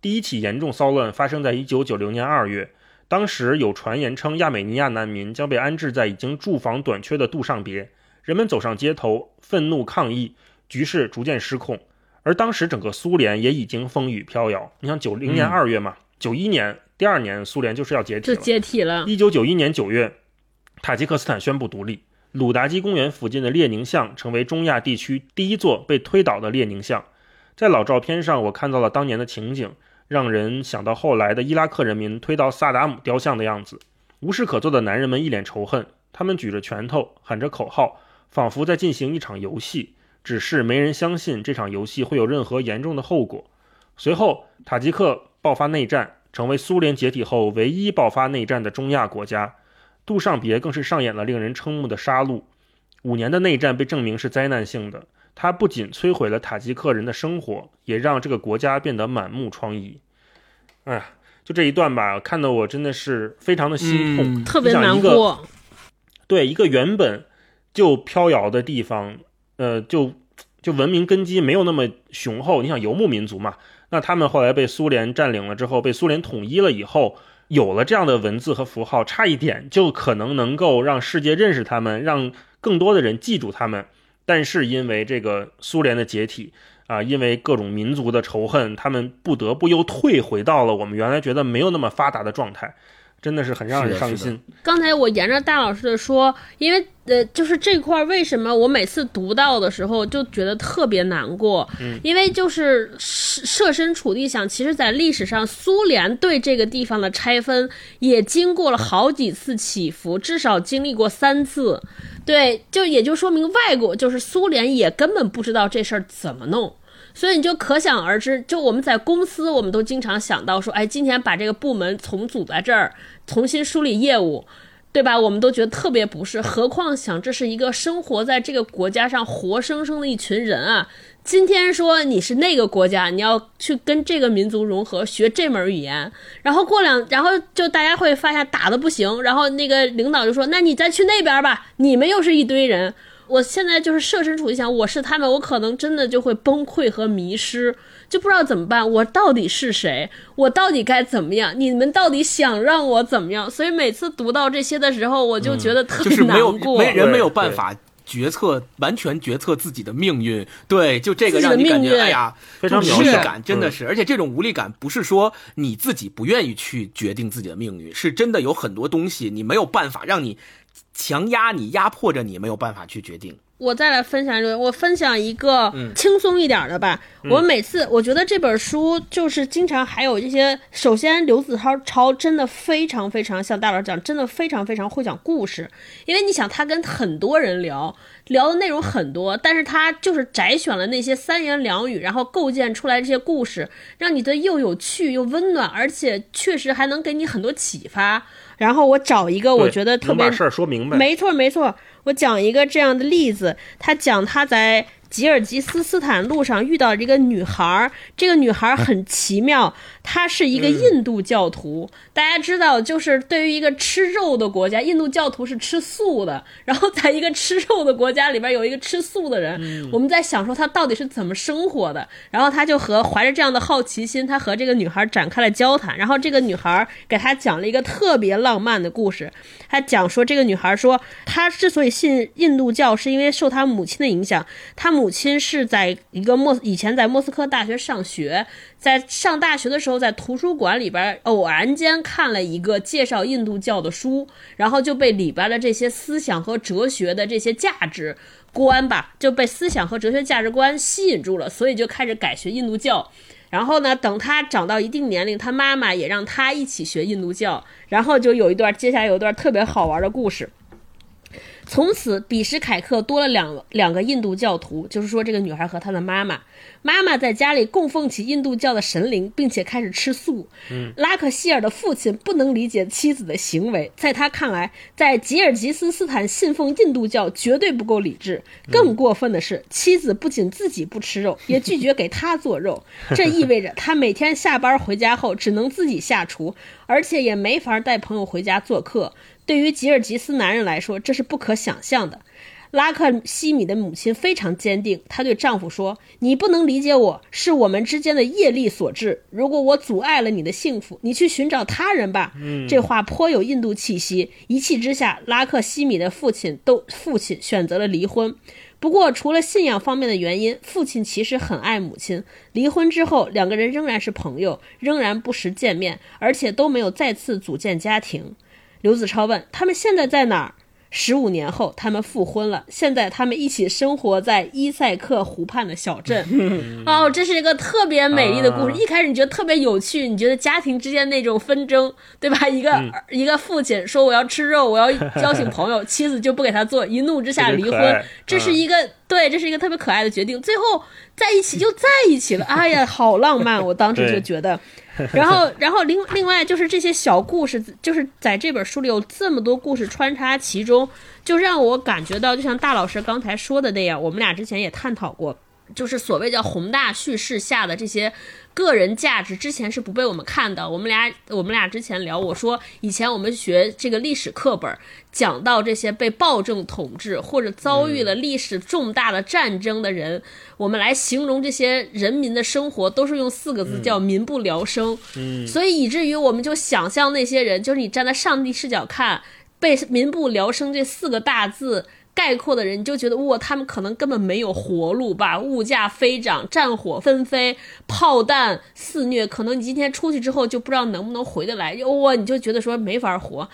第一起严重骚乱发生在1990年2月，当时有传言称亚美尼亚难民将被安置在已经住房短缺的杜尚别，人们走上街头愤怒抗议，局势逐渐失控。而当时整个苏联也已经风雨飘摇。你像九零年2月嘛，91年第二年苏联就是要解体就解体了。1991年9月，塔吉克斯坦宣布独立。鲁达基公园附近的列宁像成为中亚地区第一座被推倒的列宁像。在老照片上，我看到了当年的情景，让人想到后来的伊拉克人民推倒萨达姆雕像的样子。无事可做的男人们一脸仇恨，他们举着拳头，喊着口号，仿佛在进行一场游戏。只是没人相信这场游戏会有任何严重的后果。随后，塔吉克爆发内战，成为苏联解体后唯一爆发内战的中亚国家。杜尚别更是上演了令人瞠目的杀戮。五年的内战被证明是灾难性的，它不仅摧毁了塔吉克人的生活，也让这个国家变得满目疮痍。哎呀，就这一段吧，看得我真的是非常的心痛，特别难过。对一个原本就飘摇的地方，呃，就就文明根基没有那么雄厚。你想游牧民族嘛，那他们后来被苏联占领了之后，被苏联统一了以后。有了这样的文字和符号，差一点就可能能够让世界认识他们，让更多的人记住他们。但是因为这个苏联的解体啊，因为各种民族的仇恨，他们不得不又退回到了我们原来觉得没有那么发达的状态。真的是很让人伤心。刚才我沿着大老师的说，因为呃，就是这块为什么我每次读到的时候就觉得特别难过？嗯，因为就是设身处地想，其实，在历史上，苏联对这个地方的拆分也经过了好几次起伏，至少经历过三次。对，就也就说明外国就是苏联也根本不知道这事儿怎么弄。所以你就可想而知，就我们在公司，我们都经常想到说，哎，今天把这个部门重组在这儿，重新梳理业务，对吧？我们都觉得特别不适，何况想这是一个生活在这个国家上活生生的一群人啊！今天说你是那个国家，你要去跟这个民族融合，学这门语言，然后过两，然后就大家会发现打的不行，然后那个领导就说，那你再去那边吧，你们又是一堆人。我现在就是设身处地想，我是他们，我可能真的就会崩溃和迷失，就不知道怎么办。我到底是谁？我到底该怎么样？你们到底想让我怎么样？所以每次读到这些的时候，我就觉得特别难过。没人没有办法决策，完全决策自己的命运。对，就这个让你感觉，哎呀，非常无力感，真的是。而且这种无力感不是说你自己不愿意去决定自己的命运，是真的有很多东西你没有办法让你。强压你，压迫着你，没有办法去决定。我再来分享一个，我分享一个轻松一点的吧。我每次我觉得这本书就是经常还有一些。首先，刘子超超真的非常非常像大佬讲，真的非常非常会讲故事。因为你想，他跟很多人聊，聊的内容很多，但是他就是摘选了那些三言两语，然后构建出来这些故事，让你的又有趣又温暖，而且确实还能给你很多启发。然后我找一个我觉得特别把事儿说明白，没错没错，我讲一个这样的例子，他讲他在。吉尔吉斯斯坦路上遇到这个女孩儿，这个女孩儿很奇妙，她是一个印度教徒。大家知道，就是对于一个吃肉的国家，印度教徒是吃素的。然后在一个吃肉的国家里边，有一个吃素的人，我们在想说他到底是怎么生活的。然后他就和怀着这样的好奇心，他和这个女孩展开了交谈。然后这个女孩给他讲了一个特别浪漫的故事。他讲说，这个女孩说，她之所以信印度教，是因为受她母亲的影响，她母。母亲是在一个莫以前在莫斯科大学上学，在上大学的时候，在图书馆里边偶然间看了一个介绍印度教的书，然后就被里边的这些思想和哲学的这些价值观吧，就被思想和哲学价值观吸引住了，所以就开始改学印度教。然后呢，等他长到一定年龄，他妈妈也让他一起学印度教，然后就有一段接下来有一段特别好玩的故事。从此，比什凯克多了两两个印度教徒，就是说这个女孩和她的妈妈。妈妈在家里供奉起印度教的神灵，并且开始吃素。拉克希尔的父亲不能理解妻子的行为，在他看来，在吉尔吉斯斯坦信奉印度教绝对不够理智。更过分的是，妻子不仅自己不吃肉，也拒绝给他做肉。这意味着他每天下班回家后只能自己下厨，而且也没法带朋友回家做客。对于吉尔吉斯男人来说，这是不可想象的。拉克西米的母亲非常坚定，她对丈夫说：“你不能理解我，是我们之间的业力所致。如果我阻碍了你的幸福，你去寻找他人吧。”这话颇有印度气息。一气之下，拉克西米的父亲都父亲选择了离婚。不过，除了信仰方面的原因，父亲其实很爱母亲。离婚之后，两个人仍然是朋友，仍然不时见面，而且都没有再次组建家庭。刘子超问：“他们现在在哪儿？”十五年后，他们复婚了。现在，他们一起生活在伊塞克湖畔的小镇。哦，这是一个特别美丽的故事。一开始你觉得特别有趣，你觉得家庭之间那种纷争，对吧？一个一个父亲说我要吃肉，我要邀请朋友，妻子就不给他做，一怒之下离婚。这是一个对，这是一个特别可爱的决定。最后在一起又在一起了。哎呀，好浪漫！我当时就觉得。然后，然后另另外就是这些小故事，就是在这本书里有这么多故事穿插其中，就让我感觉到，就像大老师刚才说的那样，我们俩之前也探讨过，就是所谓叫宏大叙事下的这些。个人价值之前是不被我们看的。我们俩，我们俩之前聊，我说以前我们学这个历史课本，讲到这些被暴政统治或者遭遇了历史重大的战争的人，我们来形容这些人民的生活，都是用四个字叫民不聊生。嗯，所以以至于我们就想象那些人，就是你站在上帝视角看，被民不聊生这四个大字。概括的人，你就觉得哇，他们可能根本没有活路吧？物价飞涨，战火纷飞，炮弹肆虐，可能你今天出去之后就不知道能不能回得来，哇，你就觉得说没法活。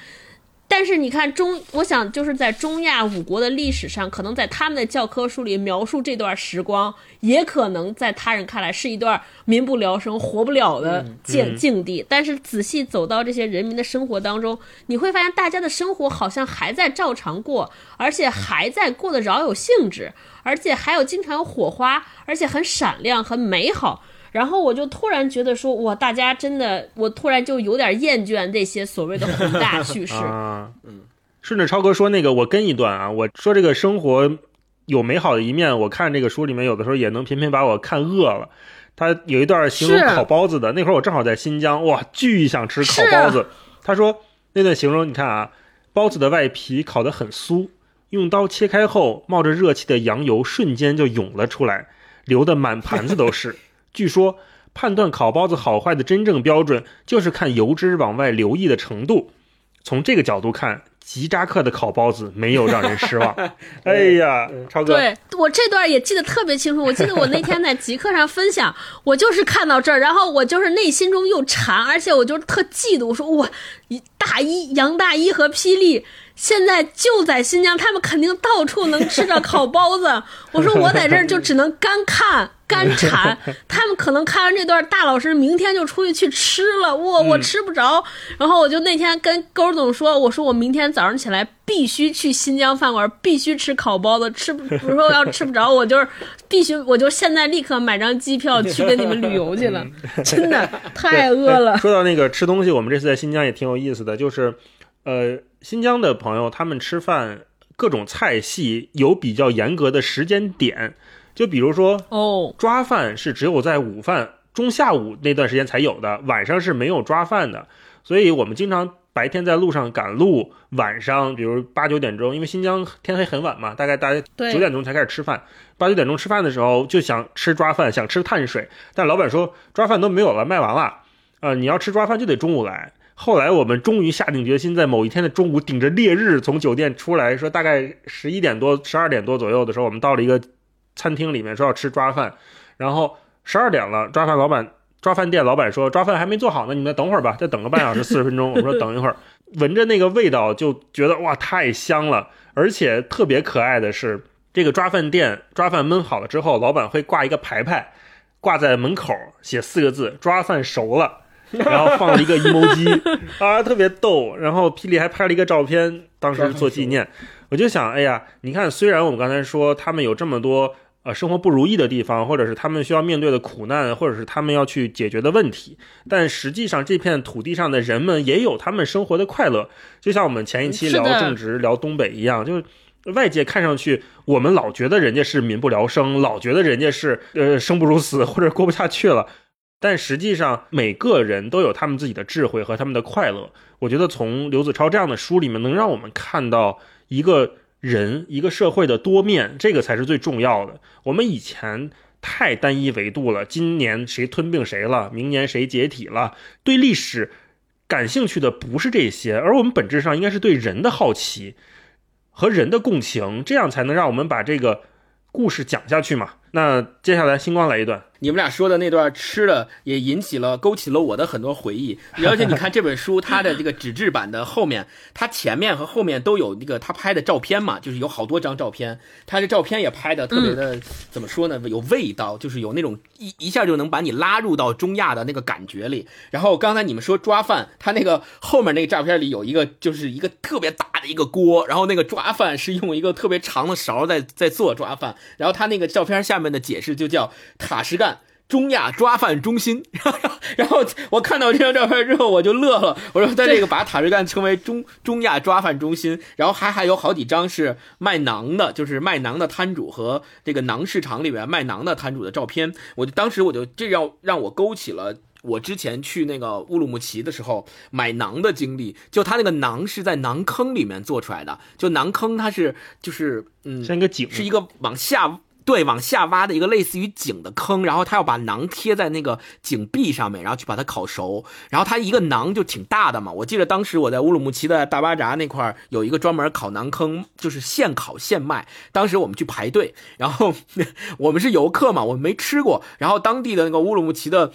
但是你看中，我想就是在中亚五国的历史上，可能在他们的教科书里描述这段时光，也可能在他人看来是一段民不聊生、活不了的境境地。但是仔细走到这些人民的生活当中，你会发现大家的生活好像还在照常过，而且还在过得饶有兴致，而且还有经常有火花，而且很闪亮、很美好。然后我就突然觉得说，哇，大家真的，我突然就有点厌倦这些所谓的宏大叙事。嗯，顺着超哥说那个，我跟一段啊，我说这个生活有美好的一面，我看这个书里面有的时候也能频频把我看饿了。他有一段形容烤包子的，那会儿我正好在新疆，哇，巨想吃烤包子。他说那段形容，你看啊，包子的外皮烤得很酥，用刀切开后，冒着热气的羊油瞬间就涌了出来，流得满盘子都是。据说判断烤包子好坏的真正标准，就是看油脂往外流溢的程度。从这个角度看，吉扎克的烤包子没有让人失望。哎呀，超哥，对我这段也记得特别清楚。我记得我那天在极客上分享，我就是看到这儿，然后我就是内心中又馋，而且我就特嫉妒。我说哇，大一杨大一和霹雳。现在就在新疆，他们肯定到处能吃着烤包子。我说我在这儿就只能干看干馋，他们可能看完这段，大老师明天就出去去吃了。我我吃不着，然后我就那天跟勾总说，我说我明天早上起来必须去新疆饭馆，必须吃烤包子。吃不，我说要吃不着，我就是必须，我就现在立刻买张机票去跟你们旅游去了。真的太饿了。说到那个吃东西，我们这次在新疆也挺有意思的，就是。呃，新疆的朋友他们吃饭各种菜系有比较严格的时间点，就比如说哦，抓饭是只有在午饭中下午那段时间才有的，晚上是没有抓饭的。所以我们经常白天在路上赶路，晚上比如八九点钟，因为新疆天黑很晚嘛，大概大家九点钟才开始吃饭，八九点钟吃饭的时候就想吃抓饭，想吃碳水，但老板说抓饭都没有了，卖完了，呃，你要吃抓饭就得中午来。后来我们终于下定决心，在某一天的中午，顶着烈日从酒店出来，说大概十一点多、十二点多左右的时候，我们到了一个餐厅里面，说要吃抓饭。然后十二点了，抓饭老板、抓饭店老板说抓饭还没做好呢，你们等会儿吧，再等个半小时、四十分钟。我们说等一会儿，闻着那个味道就觉得哇，太香了。而且特别可爱的是，这个抓饭店抓饭焖好了之后，老板会挂一个牌牌，挂在门口，写四个字：抓饭熟了。然后放了一个 emoji，啊，特别逗。然后霹雳还拍了一个照片，当时做纪念。我就想，哎呀，你看，虽然我们刚才说他们有这么多呃生活不如意的地方，或者是他们需要面对的苦难，或者是他们要去解决的问题，但实际上这片土地上的人们也有他们生活的快乐。就像我们前一期聊正直、聊东北一样，就是外界看上去，我们老觉得人家是民不聊生，老觉得人家是呃生不如死，或者过不下去了。但实际上，每个人都有他们自己的智慧和他们的快乐。我觉得从刘子超这样的书里面，能让我们看到一个人、一个社会的多面，这个才是最重要的。我们以前太单一维度了，今年谁吞并谁了，明年谁解体了，对历史感兴趣的不是这些，而我们本质上应该是对人的好奇和人的共情，这样才能让我们把这个故事讲下去嘛。那接下来星光来一段。你们俩说的那段吃的也引起了、勾起了我的很多回忆。而且你看这本书，它的这个纸质版的后面，它前面和后面都有那个他拍的照片嘛，就是有好多张照片。他这照片也拍的特别的，怎么说呢？有味道，就是有那种一一下就能把你拉入到中亚的那个感觉里。然后刚才你们说抓饭，他那个后面那个照片里有一个，就是一个特别大的一个锅，然后那个抓饭是用一个特别长的勺在在做抓饭。然后他那个照片下面的解释就叫塔什干。中亚抓饭中心，然后我看到这张照片之后，我就乐了。我说在这个把塔什干称为中中亚抓饭中心，然后还还有好几张是卖馕的，就是卖馕的摊主和这个馕市场里边卖馕的摊主的照片。我就当时我就这要让我勾起了我之前去那个乌鲁木齐的时候买馕的经历。就他那个馕是在馕坑里面做出来的，就馕坑它是就是嗯，像一个井，是一个往下。对，往下挖的一个类似于井的坑，然后他要把馕贴在那个井壁上面，然后去把它烤熟。然后它一个馕就挺大的嘛。我记得当时我在乌鲁木齐的大巴扎那块儿有一个专门烤馕坑，就是现烤现卖。当时我们去排队，然后 我们是游客嘛，我们没吃过。然后当地的那个乌鲁木齐的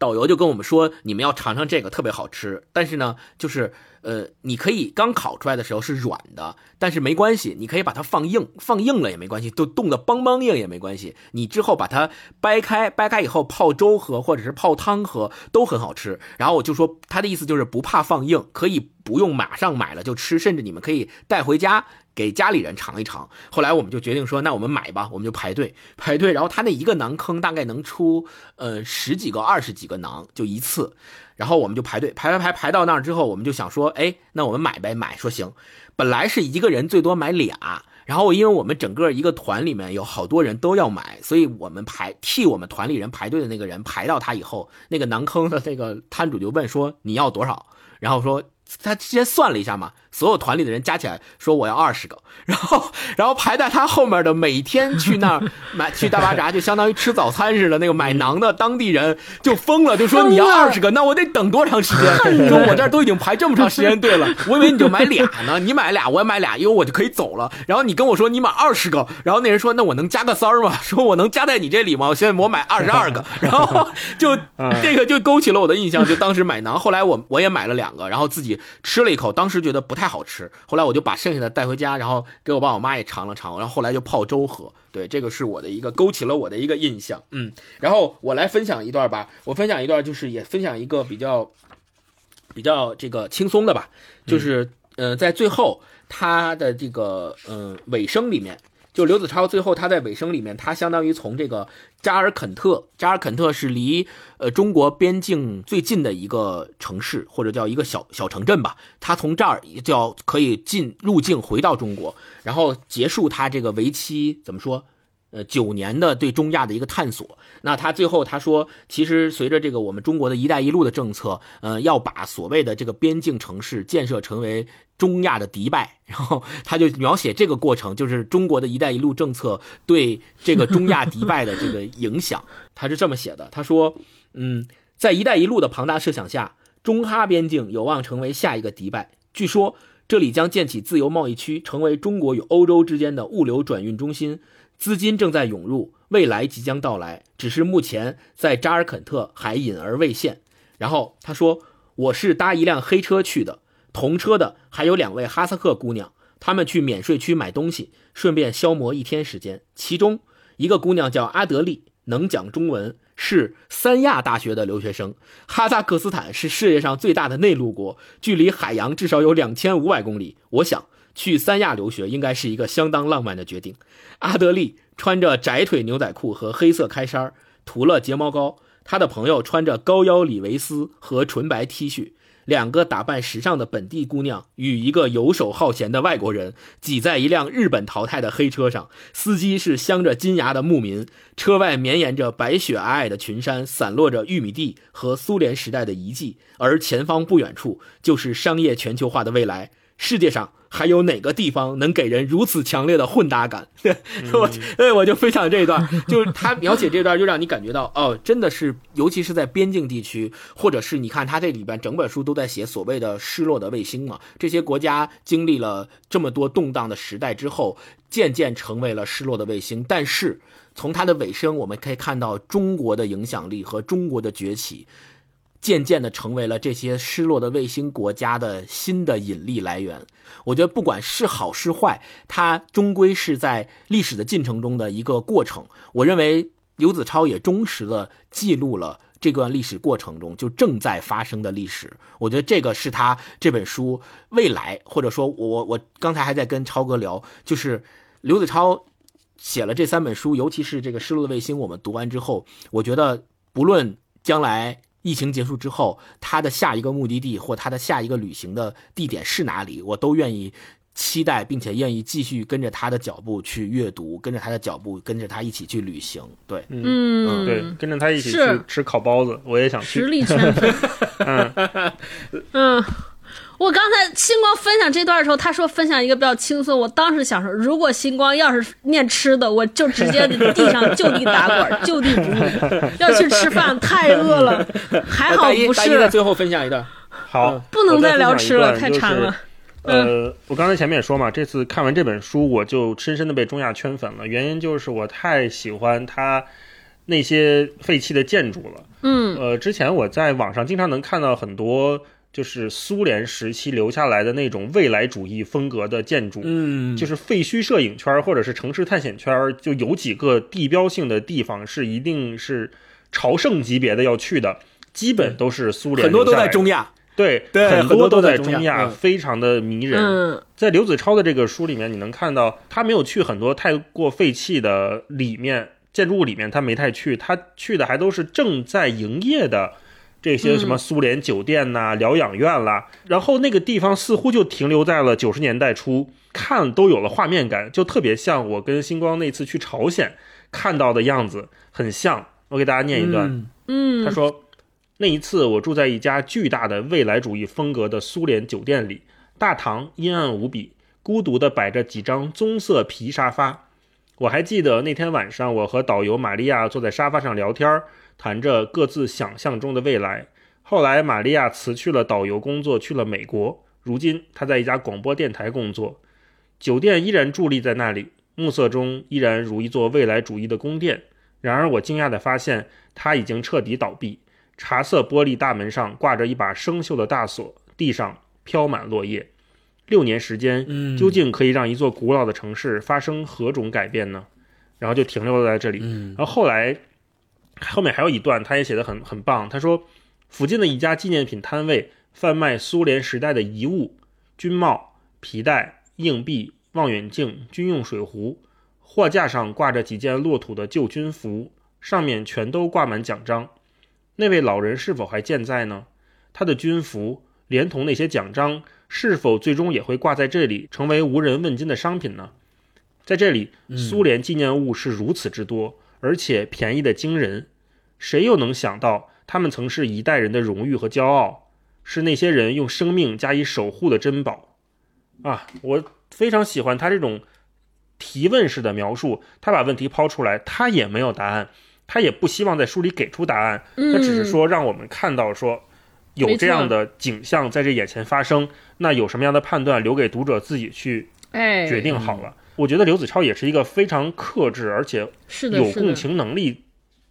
导游就跟我们说：“你们要尝尝这个，特别好吃。”但是呢，就是。呃，你可以刚烤出来的时候是软的，但是没关系，你可以把它放硬，放硬了也没关系，都冻得梆梆硬也没关系。你之后把它掰开，掰开以后泡粥喝或者是泡汤喝都很好吃。然后我就说他的意思就是不怕放硬，可以不用马上买了就吃，甚至你们可以带回家给家里人尝一尝。后来我们就决定说，那我们买吧，我们就排队 排队。然后他那一个馕坑大概能出呃十几个、二十几个馕，就一次。然后我们就排队排排排排到那儿之后，我们就想说，哎，那我们买呗，买说行。本来是一个人最多买俩，然后因为我们整个一个团里面有好多人都要买，所以我们排替我们团里人排队的那个人排到他以后，那个馕坑的那个摊主就问说你要多少，然后说他先算了一下嘛。所有团里的人加起来说我要二十个，然后然后排在他后面的每天去那儿 买去大巴扎，就相当于吃早餐似的。那个买馕的当地人就疯了，就说你要二十个，那我得等多长时间？说我这儿都已经排这么长时间队了，我以为你就买俩呢，你买俩我也买俩，因为我就可以走了。然后你跟我说你买二十个，然后那人说那我能加个三儿吗？说我能加在你这里吗？现在我买二十二个，然后就这个就勾起了我的印象，就当时买馕。后来我我也买了两个，然后自己吃了一口，当时觉得不太。好吃，后来我就把剩下的带回家，然后给我爸我妈也尝了尝，然后后来就泡粥喝。对，这个是我的一个勾起了我的一个印象。嗯，然后我来分享一段吧，我分享一段就是也分享一个比较比较这个轻松的吧，就是呃，在最后他的这个嗯尾声里面。就刘子超最后他在尾声里面，他相当于从这个扎尔肯特，扎尔肯特是离呃中国边境最近的一个城市，或者叫一个小小城镇吧。他从这儿就要可以进入境回到中国，然后结束他这个为期怎么说？呃，九年的对中亚的一个探索，那他最后他说，其实随着这个我们中国的一带一路的政策，呃，要把所谓的这个边境城市建设成为中亚的迪拜，然后他就描写这个过程，就是中国的一带一路政策对这个中亚迪拜的这个影响，他是这么写的，他说，嗯，在一带一路的庞大设想下，中哈边境有望成为下一个迪拜，据说这里将建起自由贸易区，成为中国与欧洲之间的物流转运中心。资金正在涌入，未来即将到来，只是目前在扎尔肯特还隐而未现。然后他说：“我是搭一辆黑车去的，同车的还有两位哈萨克姑娘，她们去免税区买东西，顺便消磨一天时间。其中一个姑娘叫阿德利，能讲中文，是三亚大学的留学生。哈萨克斯坦是世界上最大的内陆国，距离海洋至少有两千五百公里。我想去三亚留学应该是一个相当浪漫的决定。阿德利穿着窄腿牛仔裤和黑色开衫，涂了睫毛膏。他的朋友穿着高腰里维斯和纯白 T 恤，两个打扮时尚的本地姑娘与一个游手好闲的外国人挤在一辆日本淘汰的黑车上，司机是镶着金牙的牧民，车外绵延着白雪皑皑的群山，散落着玉米地和苏联时代的遗迹，而前方不远处就是商业全球化的未来。世界上。还有哪个地方能给人如此强烈的混搭感？我，哎，我就分享这一段，就是他描写这段，就让你感觉到，哦，真的是，尤其是在边境地区，或者是你看他这里边整本书都在写所谓的失落的卫星嘛，这些国家经历了这么多动荡的时代之后，渐渐成为了失落的卫星。但是从它的尾声，我们可以看到中国的影响力和中国的崛起。渐渐的成为了这些失落的卫星国家的新的引力来源。我觉得不管是好是坏，它终归是在历史的进程中的一个过程。我认为刘子超也忠实的记录了这段历史过程中就正在发生的历史。我觉得这个是他这本书未来，或者说我我刚才还在跟超哥聊，就是刘子超写了这三本书，尤其是这个失落的卫星，我们读完之后，我觉得不论将来。疫情结束之后，他的下一个目的地或他的下一个旅行的地点是哪里，我都愿意期待，并且愿意继续跟着他的脚步去阅读，跟着他的脚步，跟着他一起去旅行。对，嗯，对，跟着他一起去吃烤包子，我也想去。实力圈粉，嗯嗯。我刚才星光分享这段的时候，他说分享一个比较轻松。我当时想说，如果星光要是念吃的，我就直接地上就地打滚，就地不误。要去吃饭，太饿了。还好不是。在最后分享一段。好，不能再聊吃了，太馋了。呃，我刚才前面也说嘛，这次看完这本书，我就深深的被中亚圈粉了。原因就是我太喜欢他那些废弃的建筑了。嗯。呃，之前我在网上经常能看到很多。就是苏联时期留下来的那种未来主义风格的建筑，嗯，就是废墟摄影圈或者是城市探险圈，就有几个地标性的地方是一定是朝圣级别的要去的，基本都是苏联，很多都在中亚，对，很多都在中亚，非常的迷人。在刘子超的这个书里面，你能看到他没有去很多太过废弃的里面建筑物里面，他没太去，他去的还都是正在营业的。这些什么苏联酒店呐、疗养院啦，然后那个地方似乎就停留在了九十年代初，看都有了画面感，就特别像我跟星光那次去朝鲜看到的样子，很像。我给大家念一段，嗯，他说那一次我住在一家巨大的未来主义风格的苏联酒店里，大堂阴暗无比，孤独地摆着几张棕色皮沙发。我还记得那天晚上，我和导游玛利亚坐在沙发上聊天儿。谈着各自想象中的未来。后来，玛利亚辞去了导游工作，去了美国。如今，她在一家广播电台工作。酒店依然伫立在那里，暮色中依然如一座未来主义的宫殿。然而，我惊讶地发现，它已经彻底倒闭。茶色玻璃大门上挂着一把生锈的大锁，地上飘满落叶。六年时间，究竟可以让一座古老的城市发生何种改变呢？然后就停留在这里。然后后来。后面还有一段，他也写的很很棒。他说，附近的一家纪念品摊位贩卖苏联时代的遗物，军帽、皮带、硬币、望远镜、军用水壶。货架上挂着几件落土的旧军服，上面全都挂满奖章。那位老人是否还健在呢？他的军服连同那些奖章，是否最终也会挂在这里，成为无人问津的商品呢？在这里，苏联纪念物是如此之多。而且便宜的惊人，谁又能想到他们曾是一代人的荣誉和骄傲，是那些人用生命加以守护的珍宝。啊！我非常喜欢他这种提问式的描述，他把问题抛出来，他也没有答案，他也不希望在书里给出答案，他只是说让我们看到说有这样的景象在这眼前发生，那有什么样的判断留给读者自己去决定好了。我觉得刘子超也是一个非常克制，而且有共情能力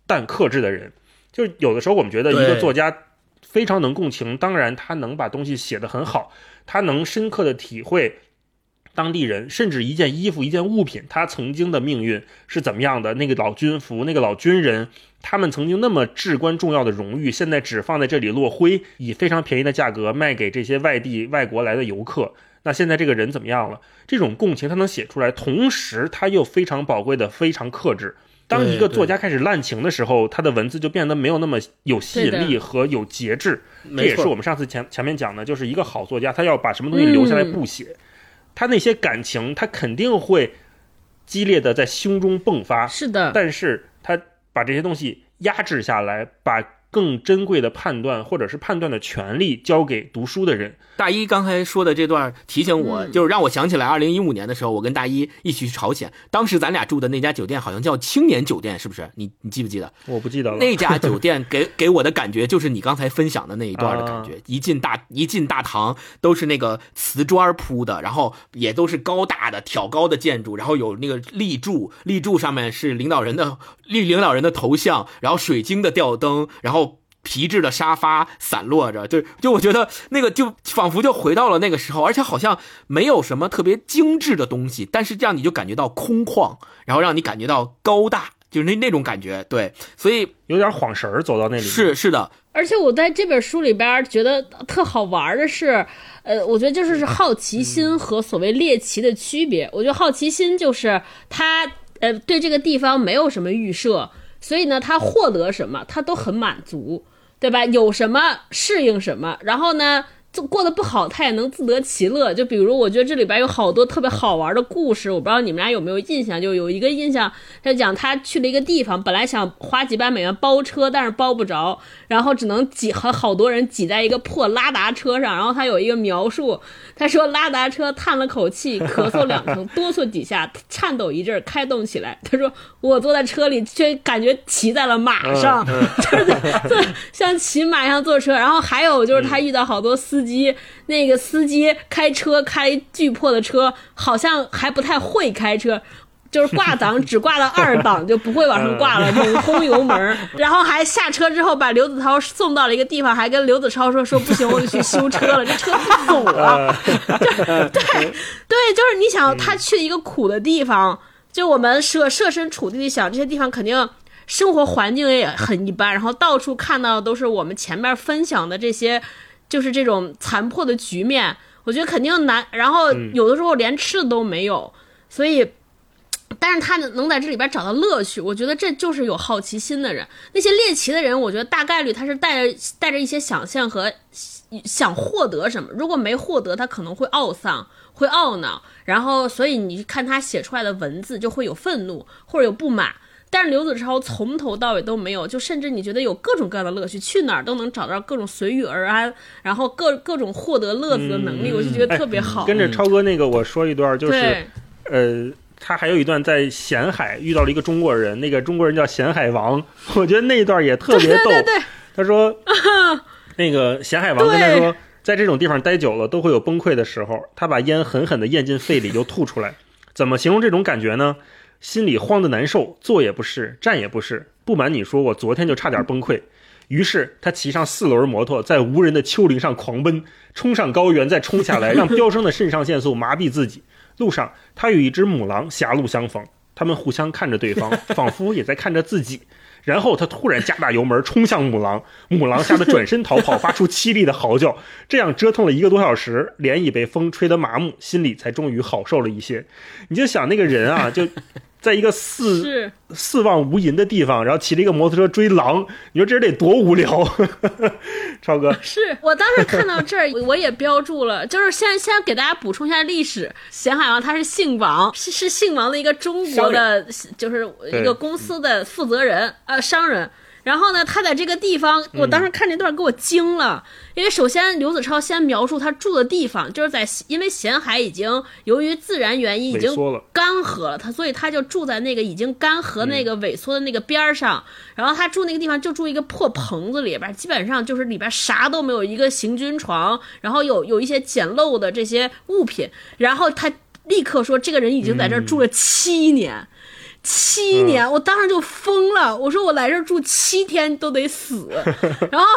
但克制的人。就有的时候我们觉得一个作家非常能共情，当然他能把东西写得很好，他能深刻的体会当地人，甚至一件衣服、一件物品，他曾经的命运是怎么样的？那个老军服，那个老军人，他们曾经那么至关重要的荣誉，现在只放在这里落灰，以非常便宜的价格卖给这些外地、外国来的游客。那现在这个人怎么样了？这种共情他能写出来，同时他又非常宝贵的非常克制。当一个作家开始滥情的时候，他的文字就变得没有那么有吸引力和有节制。这也是我们上次前前面讲的，就是一个好作家，他要把什么东西留下来不写，他那些感情他肯定会激烈的在胸中迸发。是的，但是他把这些东西压制下来，把更珍贵的判断或者是判断的权利交给读书的人。大一刚才说的这段提醒我，嗯就是让我想起来，二零一五年的时候，我跟大一一起去朝鲜，当时咱俩住的那家酒店好像叫青年酒店，是不是？你你记不记得？我不记得了。那家酒店给 给我的感觉就是你刚才分享的那一段的感啊觉，一进大一进大堂都是那个瓷砖铺的，然后也都是高大的挑高的建筑，然后有那个立柱，立柱上面是领导人的领领导人的头像，然后水晶的吊灯，然后。皮质的沙发散落着，就就我觉得那个就仿佛就回到了那个时候，而且好像没有什么特别精致的东西，但是这样你就感觉到空旷，然后让你感觉到高大，就是那那种感觉，对，所以有点晃神儿，走到那里。是是的，而且我在这本书里边觉得特好玩的是，呃，我觉得就是是好奇心和所谓猎奇的区别。我觉得好奇心就是他呃对这个地方没有什么预设，所以呢，他获得什么他都很满足，对吧？有什么适应什么，然后呢。就过得不好，他也能自得其乐。就比如，我觉得这里边有好多特别好玩的故事，我不知道你们俩有没有印象。就有一个印象，他讲他去了一个地方，本来想花几百美元包车，但是包不着，然后只能挤和好多人挤在一个破拉达车上。然后他有一个描述，他说拉达车叹了口气，咳嗽两声，哆嗦几下，颤抖一阵儿，开动起来。他说我坐在车里，却感觉骑在了马上，就是坐像骑马一样坐车。然后还有就是他遇到好多司机，那个司机开车开巨破的车，好像还不太会开车。就是挂档只挂到二档，就不会往上挂了，猛轰油门，然后还下车之后把刘子超送到了一个地方，还跟刘子超说说不行，我得去修车了，这车不走了。就 对对，就是你想他去一个苦的地方，就我们设设身处地的想，这些地方肯定生活环境也很一般，然后到处看到的都是我们前面分享的这些，就是这种残破的局面，我觉得肯定难。然后有的时候连吃的都没有，所以。但是他能能在这里边找到乐趣，我觉得这就是有好奇心的人。那些猎奇的人，我觉得大概率他是带着带着一些想象和想获得什么。如果没获得，他可能会懊丧，会懊恼。然后，所以你看他写出来的文字就会有愤怒或者有不满。但是刘子超从头到尾都没有，就甚至你觉得有各种各样的乐趣，去哪儿都能找到各种随遇而安，然后各各种获得乐子的能力，我就觉得特别好。跟着超哥那个，我说一段，就是，呃，他还有一段在咸海遇到了一个中国人，那个中国人叫咸海王，我觉得那一段也特别逗。对对对，他说，那个咸海王跟他说，在这种地方待久了都会有崩溃的时候，他把烟狠狠地咽进肺里又吐出来。怎么形容这种感觉呢？心里慌得难受，坐也不是，站也不是。不瞒你说，我昨天就差点崩溃。于是他骑上四轮摩托，在无人的丘陵上狂奔，冲上高原，再冲下来，让飙升的肾上腺素麻痹自己。路上，他与一只母狼狭路相逢，他们互相看着对方，仿佛也在看着自己。然后他突然加大油门冲向母狼，母狼吓得转身逃跑，发出凄厉的嚎叫。这样折腾了一个多小时，脸已被风吹得麻木，心里才终于好受了一些。你就想那个人啊，就在一个四。四望无垠的地方，然后骑着一个摩托车追狼，你说这人得多无聊？超哥，是我当时看到这儿，我也标注了，就是先先给大家补充一下历史。咸海王他是姓王，是是姓王的一个中国的，就是一个公司的负责人，呃，商人。然后呢，他在这个地方，我当时看这段给我惊了，因为首先刘子超先描述他住的地方，就是在因为咸海已经由于自然原因已经干涸了，他所以他就住在那个已经干涸那个萎缩的那个边儿上，然后他住那个地方就住一个破棚子里边，基本上就是里边啥都没有，一个行军床，然后有有一些简陋的这些物品，然后他立刻说这个人已经在这儿住了七年。七年，我当时就疯了。我说我来这儿住七天都得死，然后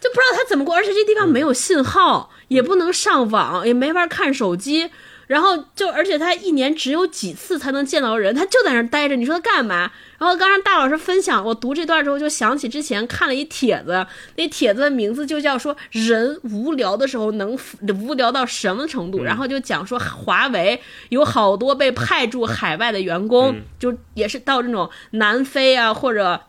就不知道他怎么过，而且这地方没有信号，也不能上网，也没法看手机。然后就而且他一年只有几次才能见到人，他就在那儿待着，你说他干嘛？然后刚刚大老师分享，我读这段之后就想起之前看了一帖子，那帖子的名字就叫说人无聊的时候能无聊到什么程度，然后就讲说华为有好多被派驻海外的员工，就也是到这种南非啊或者。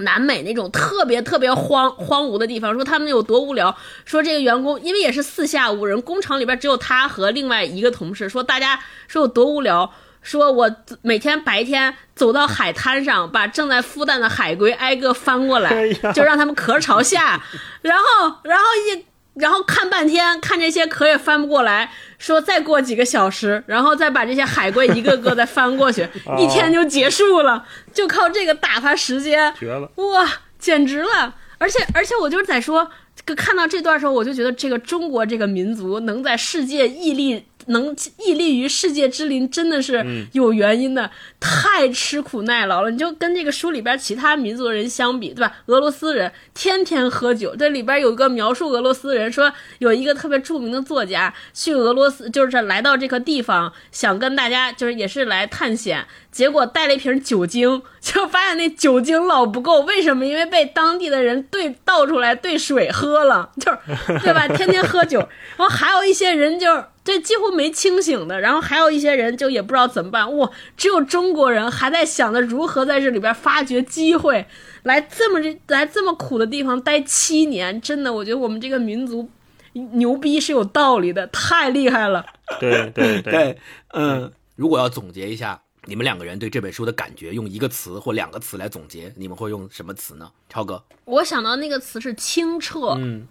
南美那种特别特别荒荒芜的地方，说他们有多无聊。说这个员工因为也是四下无人，工厂里边只有他和另外一个同事。说大家说有多无聊。说我每天白天走到海滩上，把正在孵蛋的海龟挨个翻过来，就让他们壳朝下，然后然后一然后看半天，看这些壳也翻不过来。说再过几个小时，然后再把这些海龟一个个再 翻过去，一天就结束了，就靠这个打发时间，绝了！哇，简直了！而且而且我就是在说，看到这段时候，我就觉得这个中国这个民族能在世界屹立。能屹立于世界之林，真的是有原因的。太吃苦耐劳了，你就跟这个书里边其他民族人相比，对吧？俄罗斯人天天喝酒，这里边有一个描述俄罗斯人说，有一个特别著名的作家去俄罗斯，就是来到这个地方，想跟大家就是也是来探险，结果带了一瓶酒精，就发现那酒精老不够。为什么？因为被当地的人兑倒出来兑水喝了，就是对吧？天天喝酒，然后还有一些人就是。这几乎没清醒的，然后还有一些人就也不知道怎么办。哇，只有中国人还在想着如何在这里边发掘机会，来这么这来这么苦的地方待七年。真的，我觉得我们这个民族牛逼是有道理的，太厉害了。对对对，嗯，如果要总结一下你们两个人对这本书的感觉，用一个词或两个词来总结，你们会用什么词呢？超哥，我想到那个词是清澈。嗯。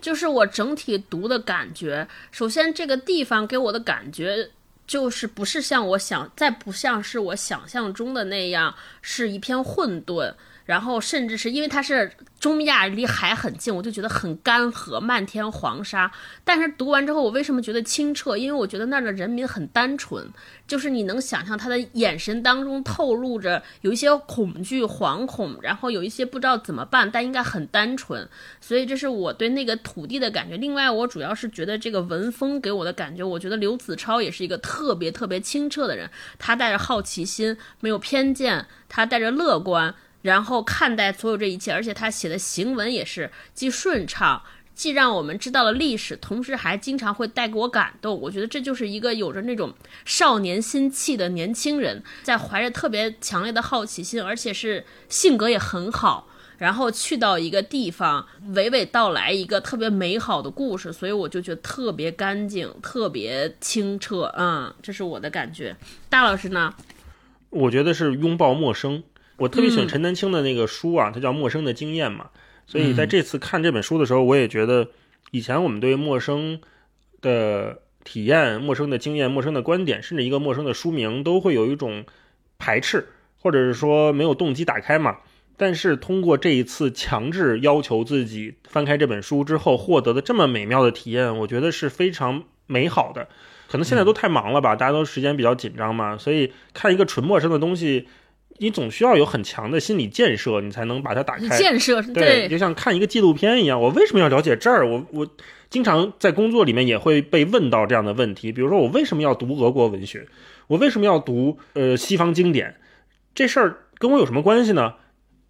就是我整体读的感觉，首先这个地方给我的感觉就是不是像我想，再不像是我想象中的那样，是一片混沌。然后甚至是因为它是中亚离海很近，我就觉得很干涸，漫天黄沙。但是读完之后，我为什么觉得清澈？因为我觉得那儿的人民很单纯，就是你能想象他的眼神当中透露着有一些恐惧、惶恐，然后有一些不知道怎么办，但应该很单纯。所以这是我对那个土地的感觉。另外，我主要是觉得这个文风给我的感觉，我觉得刘子超也是一个特别特别清澈的人，他带着好奇心，没有偏见，他带着乐观。然后看待所有这一切，而且他写的行文也是既顺畅，既让我们知道了历史，同时还经常会带给我感动。我觉得这就是一个有着那种少年心气的年轻人，在怀着特别强烈的好奇心，而且是性格也很好，然后去到一个地方，娓娓道来一个特别美好的故事。所以我就觉得特别干净，特别清澈。嗯，这是我的感觉。大老师呢？我觉得是拥抱陌生。我特别喜欢陈丹青的那个书啊，它叫《陌生的经验》嘛。所以在这次看这本书的时候，我也觉得，以前我们对陌生的体验、陌生的经验、陌生的观点，甚至一个陌生的书名，都会有一种排斥，或者是说没有动机打开嘛。但是通过这一次强制要求自己翻开这本书之后，获得的这么美妙的体验，我觉得是非常美好的。可能现在都太忙了吧，大家都时间比较紧张嘛，所以看一个纯陌生的东西。你总需要有很强的心理建设，你才能把它打开。建设对，就像看一个纪录片一样。我为什么要了解这儿？我我经常在工作里面也会被问到这样的问题，比如说我为什么要读俄国文学？我为什么要读呃西方经典？这事儿跟我有什么关系呢？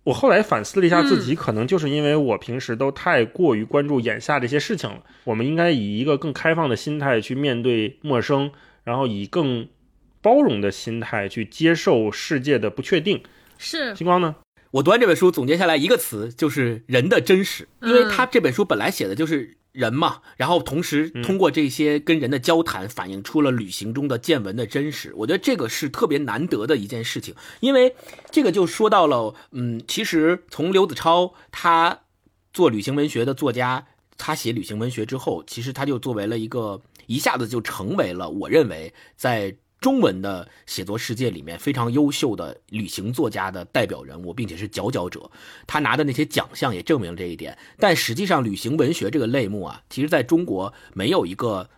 我后来反思了一下自己，可能就是因为我平时都太过于关注眼下这些事情了。我们应该以一个更开放的心态去面对陌生，然后以更。包容的心态去接受世界的不确定，是星光呢？我读完这本书，总结下来一个词就是人的真实，因为他这本书本来写的就是人嘛，然后同时通过这些跟人的交谈，反映出了旅行中的见闻的真实。我觉得这个是特别难得的一件事情，因为这个就说到了，嗯，其实从刘子超他做旅行文学的作家，他写旅行文学之后，其实他就作为了一个一下子就成为了我认为在。中文的写作世界里面非常优秀的旅行作家的代表人物，并且是佼佼者。他拿的那些奖项也证明了这一点。但实际上，旅行文学这个类目啊，其实在中国没有一个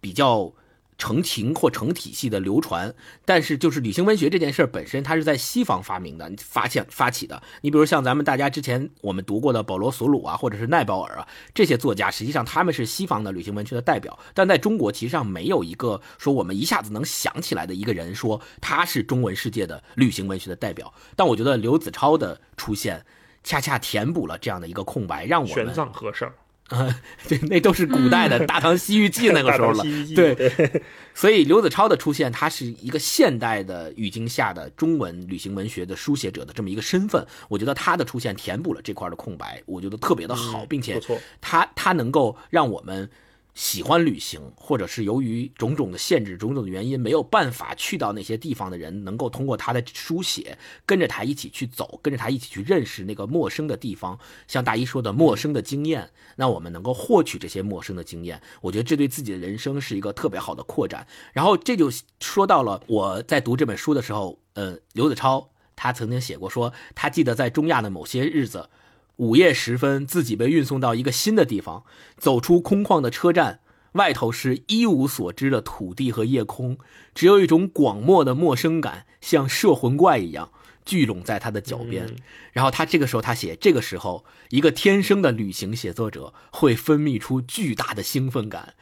比较成型或成体系的流传，但是就是旅行文学这件事本身，它是在西方发明的、发现发起的。你比如像咱们大家之前我们读过的保罗·索鲁啊，或者是奈保尔啊这些作家，实际上他们是西方的旅行文学的代表，但在中国其实上没有一个说我们一下子能想起来的一个人说他是中文世界的旅行文学的代表。但我觉得刘子超的出现，恰恰填补了这样的一个空白，让我们玄奘和尚。啊，对，那都是古代的《大唐西域记》那个时候了。对，所以刘子超的出现，他是一个现代的语境下的中文旅行文学的书写者的这么一个身份。我觉得他的出现填补了这块的空白，我觉得特别的好，并且他他能够让我们。喜欢旅行，或者是由于种种的限制、种种的原因，没有办法去到那些地方的人，能够通过他的书写，跟着他一起去走，跟着他一起去认识那个陌生的地方。像大一说的陌生的经验，那我们能够获取这些陌生的经验，我觉得这对自己的人生是一个特别好的扩展。然后这就说到了我在读这本书的时候，呃，刘子超他曾经写过，说他记得在中亚的某些日子。午夜时分，自己被运送到一个新的地方，走出空旷的车站，外头是一无所知的土地和夜空，只有一种广漠的陌生感，像摄魂怪一样聚拢在他的脚边。然后他这个时候他写，这个时候一个天生的旅行写作者会分泌出巨大的兴奋感。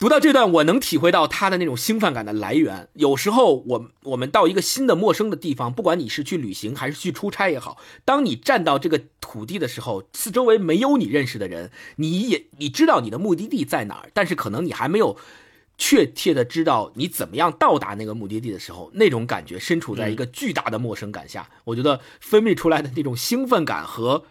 读到这段，我能体会到他的那种兴奋感的来源。有时候，我我们到一个新的陌生的地方，不管你是去旅行还是去出差也好，当你站到这个土地的时候，四周围没有你认识的人，你也你知道你的目的地在哪儿，但是可能你还没有确切的知道你怎么样到达那个目的地的时候，那种感觉身处在一个巨大的陌生感下，我觉得分泌出来的那种兴奋感和。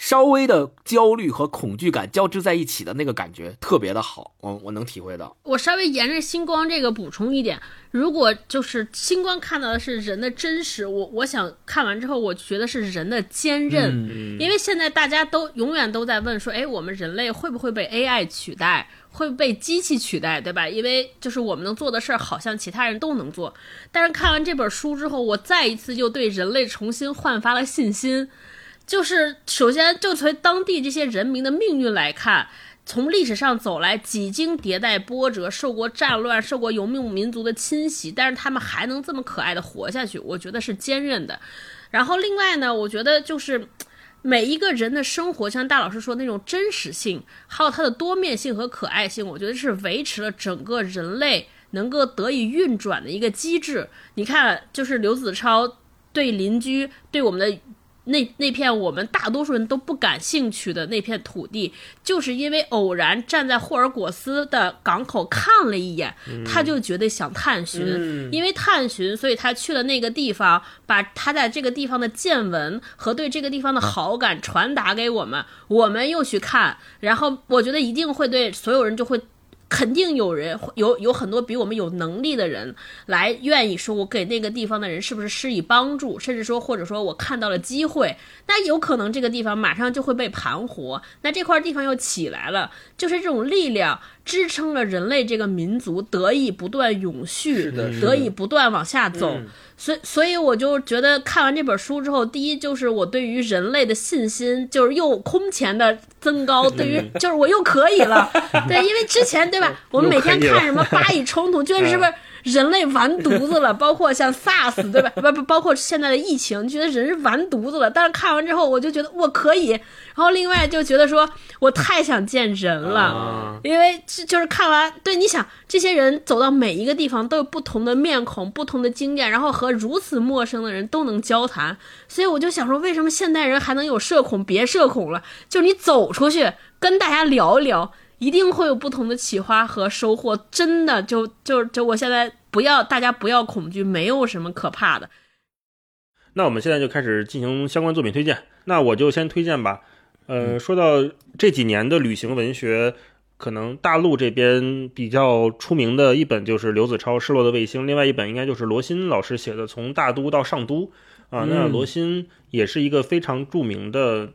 稍微的焦虑和恐惧感交织在一起的那个感觉特别的好，我，我能体会到。我稍微沿着星光这个补充一点，如果就是星光看到的是人的真实，我我想看完之后，我觉得是人的坚韧，因为现在大家都永远都在问说，哎，我们人类会不会被 AI 取代，会被机器取代，对吧？因为就是我们能做的事儿，好像其他人都能做。但是看完这本书之后，我再一次就对人类重新焕发了信心。就是首先，就从当地这些人民的命运来看，从历史上走来，几经迭代波折，受过战乱，受过游牧民族的侵袭，但是他们还能这么可爱的活下去，我觉得是坚韧的。然后另外呢，我觉得就是每一个人的生活，像大老师说那种真实性，还有它的多面性和可爱性，我觉得是维持了整个人类能够得以运转的一个机制。你看，就是刘子超对邻居，对我们的。那那片我们大多数人都不感兴趣的那片土地，就是因为偶然站在霍尔果斯的港口看了一眼，他就觉得想探寻，因为探寻，所以他去了那个地方，把他在这个地方的见闻和对这个地方的好感传达给我们，我们又去看，然后我觉得一定会对所有人就会。肯定有人有有很多比我们有能力的人来愿意说，我给那个地方的人是不是施以帮助，甚至说或者说我看到了机会，那有可能这个地方马上就会被盘活，那这块地方又起来了，就是这种力量支撑了人类这个民族得以不断永续，得以不断往下走。所以，所以我就觉得看完这本书之后，第一就是我对于人类的信心就是又空前的增高，对于就是我又可以了，对，因为之前对吧，我们每天看什么巴以冲突，就是是不是？人类完犊子了，包括像 SARS 对吧？不不，包括现在的疫情，觉得人是完犊子了。但是看完之后，我就觉得我可以。然后另外就觉得说我太想见人了，因为就是看完，对，你想这些人走到每一个地方都有不同的面孔、不同的经验，然后和如此陌生的人都能交谈，所以我就想说，为什么现代人还能有社恐？别社恐了，就是你走出去跟大家聊一聊。一定会有不同的启发和收获，真的就就就我现在不要大家不要恐惧，没有什么可怕的。那我们现在就开始进行相关作品推荐。那我就先推荐吧。呃，说到这几年的旅行文学，可能大陆这边比较出名的一本就是刘子超《失落的卫星》，另外一本应该就是罗新老师写的《从大都到上都》啊。那罗新也是一个非常著名的。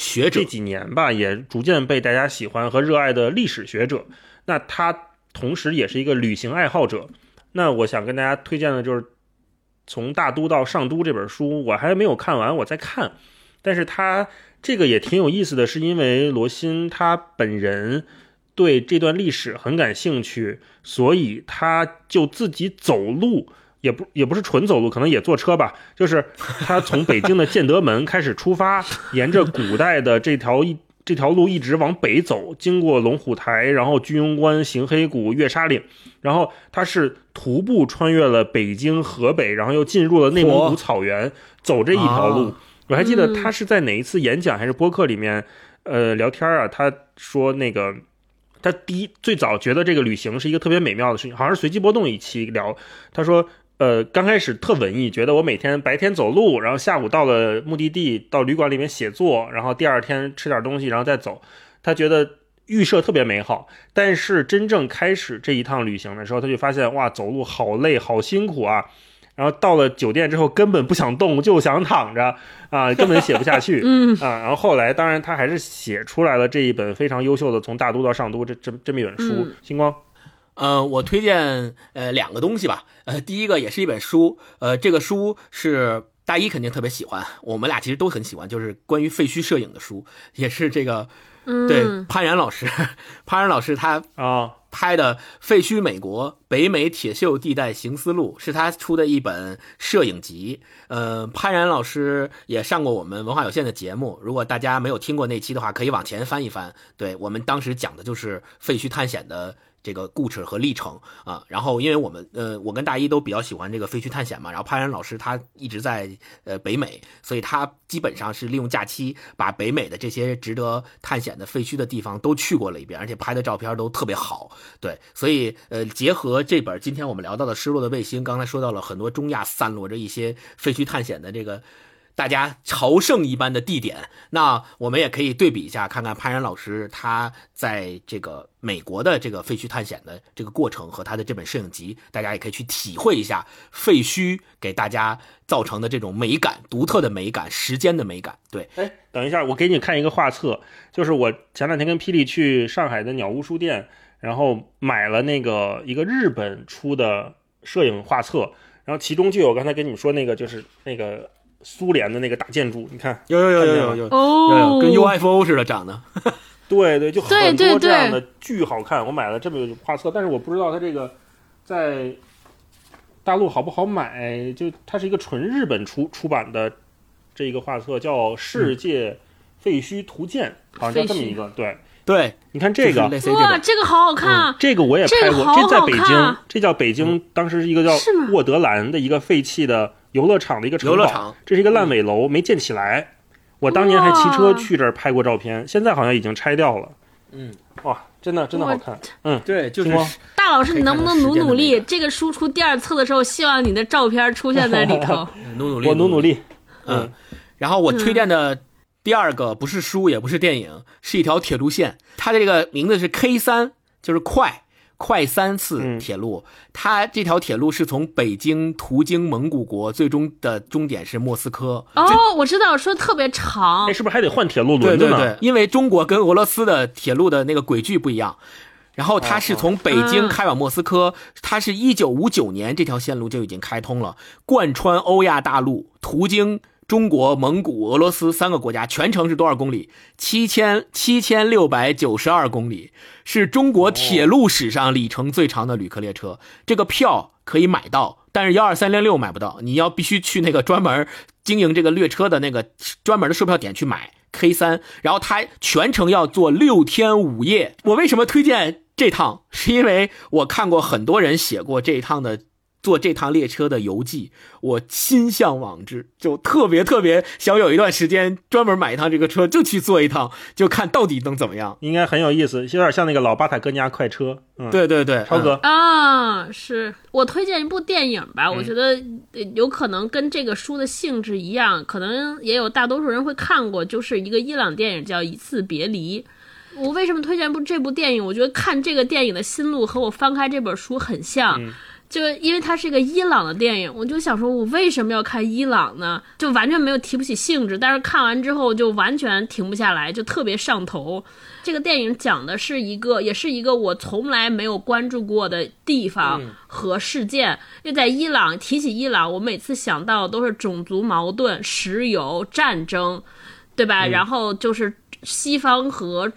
学者这几年吧，也逐渐被大家喜欢和热爱的历史学者。那他同时也是一个旅行爱好者。那我想跟大家推荐的就是《从大都到上都》这本书，我还没有看完，我在看。但是他这个也挺有意思的，是因为罗新他本人对这段历史很感兴趣，所以他就自己走路，也不也不是纯走路，可能也坐车吧。就是他从北京的建德门开始出发，沿着古代的这条一这条路一直往北走，经过龙虎台，然后居庸关、行黑谷、月沙岭，然后他是徒步穿越了北京、河北，然后又进入了内蒙古草原，走这一条路。啊我还记得他是在哪一次演讲还是播客里面，呃，聊天啊，他说那个他第一最早觉得这个旅行是一个特别美妙的事情，好像是随机波动一期聊，他说。呃，刚开始特文艺，觉得我每天白天走路，然后下午到了目的地，到旅馆里面写作，然后第二天吃点东西，然后再走。他觉得预设特别美好，但是真正开始这一趟旅行的时候，他就发现哇，走路好累，好辛苦啊。然后到了酒店之后，根本不想动，就想躺着啊，根本写不下去。嗯啊，然后后来，当然他还是写出来了这一本非常优秀的《从大都到上都》这这这么一本书。嗯星光，呃，我推荐呃两个东西吧。呃，第一个也是一本书，呃，这个书是大一肯定特别喜欢，我们俩其实都很喜欢，就是关于废墟摄影的书，也是这个嗯，对潘然老师，潘然老师他啊，拍的《废墟美国：北美铁锈地带行思录》是他出的一本摄影集。呃，潘然老师也上过我们文化有限的节目，如果大家没有听过那期的话，可以往前翻一翻。对我们当时讲的就是废墟探险的。这个故事和历程啊，然后因为我们呃，我跟大一都比较喜欢这个废墟探险嘛，然后潘然老师他一直在呃北美，所以他基本上是利用假期把北美的这些值得探险的废墟的地方都去过了一遍，而且拍的照片都特别好。对，所以呃，结合这本今天我们聊到的《失落的卫星》，刚才说到了很多中亚散落着一些废墟探险的这个。大家朝圣一般的地点，那我们也可以对比一下，看看潘然老师他在这个美国的这个废墟探险的这个过程和他的这本摄影集，大家也可以去体会一下废墟给大家造成的这种美感、独特的美感、时间的美感。对，哎，等一下，我给你看一个画册，就是我前两天跟霹雳去上海的鸟屋书店，然后买了那个一个日本出的摄影画册，然后其中就有刚才跟你们说那个，就是那个苏联的那个大建筑，你看，有有有有有有有哦，跟 UFO 似的长得。对对，就对很多这样的巨好看。我买了这么个画册，但是我不知道它这个在大陆好不好买。就它是一个纯日本出出版的这一个画册，叫《世界废墟图鉴》，好像叫这么一个。对，对，你看这个哇，这个好好看啊！这个我也拍过，这个好这在北京这叫北京当时是一个叫沃德兰的一个废弃的游乐场的一个城堡游乐场，这是一个烂尾楼，没建起来。我当年还骑车去这儿拍过照片，现在好像已经拆掉了。嗯，哇，真的真的好看。嗯对，就是大老师，你能不能努努力？这个输出第二册的时候，希望你的照片出现在里头。努努力，我努努。力。嗯，然后我推荐的第二个不是书，也不是电影，是一条铁路线，它的这个名字是 K 三，就是快快三次嗯铁路。它这条铁路是从北京途经蒙古国，最终的终点是莫斯科。哦，我知道，说特别长哎，，是不是还得换铁路对轮子呢？对对，因为中国跟俄罗斯的铁路的那个轨距不一样。然后它是从北京开往莫斯科，它是一九五九年这条线路就已经开通了，贯穿欧亚大陆，途经中国、蒙古、俄罗斯三个国家，全程是多少公里？七千七千六百九十二公里，是中国铁路史上里程最长的旅客列车。这个票可以买到，但是幺二三零六买不到，你要必须去那个专门经营这个列车的那个专门的售票点去买。K 三，然后它全程要坐六天五夜。我为什么推荐这趟？是因为我看过很多人写过这一趟的坐这趟列车的游记，我心向往之，就特别特别想有一段时间专门买一趟这个车，就去坐一趟，就看到底能怎么样。应该很有意思，有点像那个老巴塔哥尼亚快车。嗯，，对对对，超哥，啊，是我推荐一部电影吧，嗯我觉得呃有可能跟这个书的性质一样，可能也有大多数人会看过，就是一个伊朗电影叫《一次别离》。我为什么推荐部这部电影？我觉得看这个电影的心路和我翻开这本书很像。嗯就因为它是一个伊朗的电影，我就想说，我为什么要看伊朗呢？就完全没有提不起兴致，但是看完之后就完全停不下来，就特别上头。这个电影讲的是一个，也是一个我从来没有关注过的地方和事件。因为在伊朗，提起伊朗，我每次想到都是种族矛盾、石油战争，对吧？然后就是西方和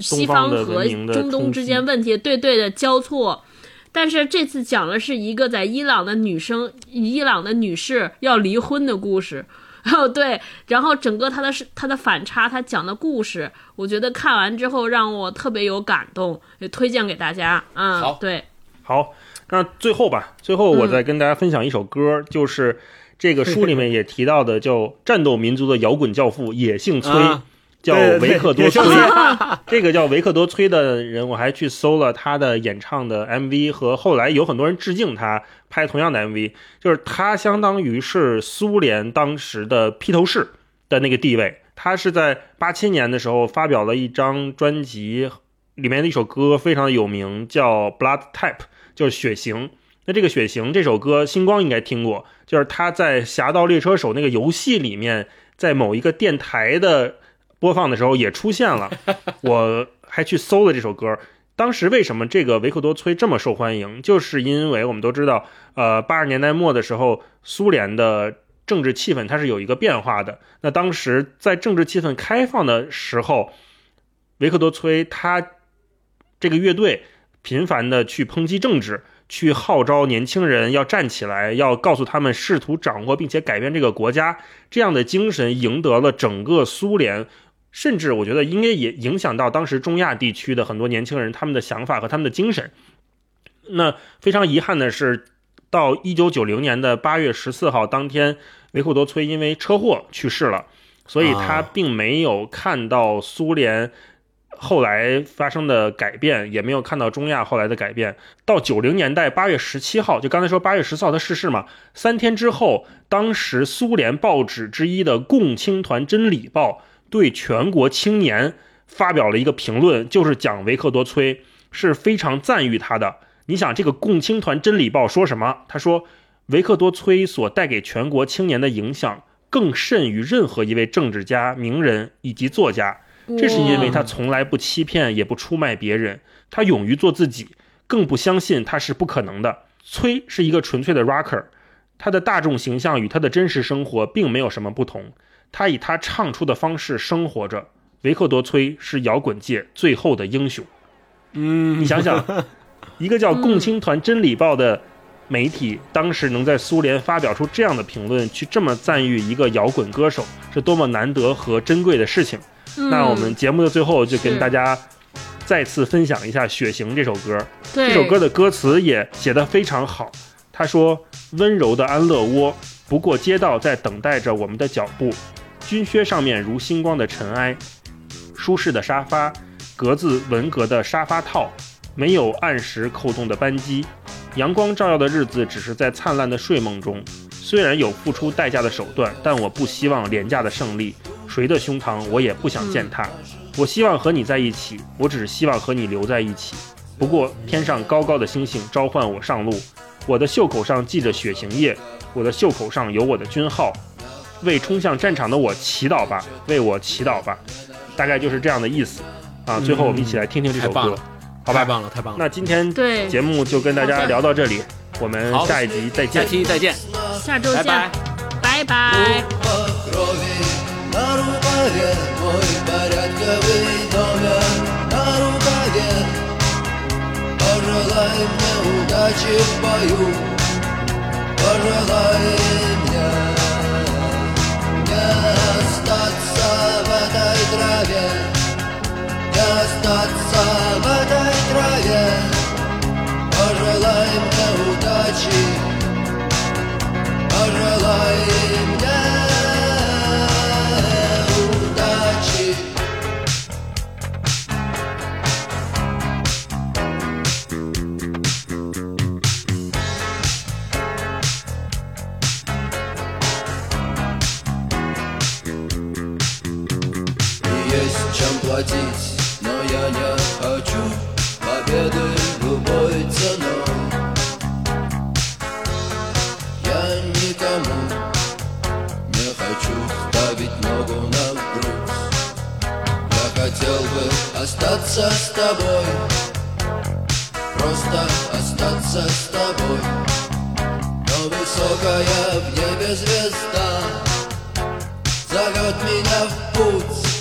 西方和中东之间问题对对的交错。但是这次讲的是一个在伊朗的女生，伊朗的女士要离婚的故事。哦，对，然后整个他的是他的反差，他讲的故事，我觉得看完之后让我特别有感动，也推荐给大家。嗯，好对，好，那最后吧，最后我再跟大家分享一首歌，就是这个书里面也提到的，叫战斗民族的摇滚教父，也姓崔。啊叫维克多崔，这个叫维克多崔的人，我还去搜了他的演唱的 MV 和后来有很多人致敬他拍同样的 MV，就是他相当于是苏联当时的披头士的那个地位。他是在八七年的时候发表了一张专辑，里面的一首歌非常有名，叫《Blood Type》，就是血型。那这个血型这首歌，星光应该听过，就是他在《侠盗猎车手》那个游戏里面，在某一个电台的播放的时候也出现了，我还去搜了这首歌。当时为什么这个维克多崔这么受欢迎？就是因为我们都知道，呃，八十年代末的时候，苏联的政治气氛它是有一个变化的。那当时在政治气氛开放的时候，维克多崔他这个乐队频繁的去抨击政治，去号召年轻人要站起来，要告诉他们试图掌握并且改变这个国家，这样的精神赢得了整个苏联。甚至我觉得应该也影响到当时中亚地区的很多年轻人他们的想法和他们的精神。那非常遗憾的是，到一九九零年的八月十四号当天，维库多崔因为车祸去世了，所以他啊并没有看到苏联后来发生的改变，也没有看到中亚后来的改变。到九零年代八月十七号，就刚才说八月十四号他逝世嘛，三天之后，当时苏联报纸之一的《共青团真理报》对全国青年发表了一个评论，就是讲维克多崔是非常赞誉他的。你想，这个《共青团真理报》说什么？他说，维克多崔所带给全国青年的影响更甚于任何一位政治家、名人以及作家。这是因为他从来不欺骗，也不出卖别人，他勇于做自己，更不相信他是不可能的。崔是一个纯粹的 rocker，他的大众形象与他的真实生活并没有什么不同，他以他唱出的方式生活着。维克多崔是摇滚界最后的英雄。嗯你想想，一个叫《共青团真理报》的媒体，当时能在苏联发表出这样的评论，去这么赞誉一个摇滚歌手，是多么难得和珍贵的事情。那我们节目的最后就跟大家再次分享一下《血型》这首歌。这首歌的歌词也写得非常好。他说：“温柔的安乐窝，不过街道在等待着我们的脚步。军靴上面如星光的尘埃，舒适的沙发，格子文革的沙发套，没有按时扣动的扳机。阳光照耀的日子只是在灿烂的睡梦中。虽然有付出代价的手段，但我不希望廉价的胜利。谁的胸膛我也不想践踏。我希望和你在一起，我只是希望和你留在一起。不过天上高高的星星召唤我上路，我的袖口上系着血型液，我的袖口上有我的军号。为冲向战场的我祈祷吧，为我祈祷吧，大概就是这样的意思啊。最后我们一起来听听这首歌太棒了，好吧？太棒了，太棒了。那今天对节目就跟大家好的聊到这里，我们好下一集再见下。期再见，下周见，拜拜。拜拜 крови на рукаве Мой порядковый номер на рукаве Пожелай мне удачи в бою Пожелай мне Траве остаться в этой траве. Пожелай мне удачи Пожелай мне платить, но я не хочу Победы любой ценой Я никому не хочу ставить ногу на грудь. Я хотел бы остаться с тобой Просто остаться с тобой. Но высокая в небе звезда Зовет меня в путь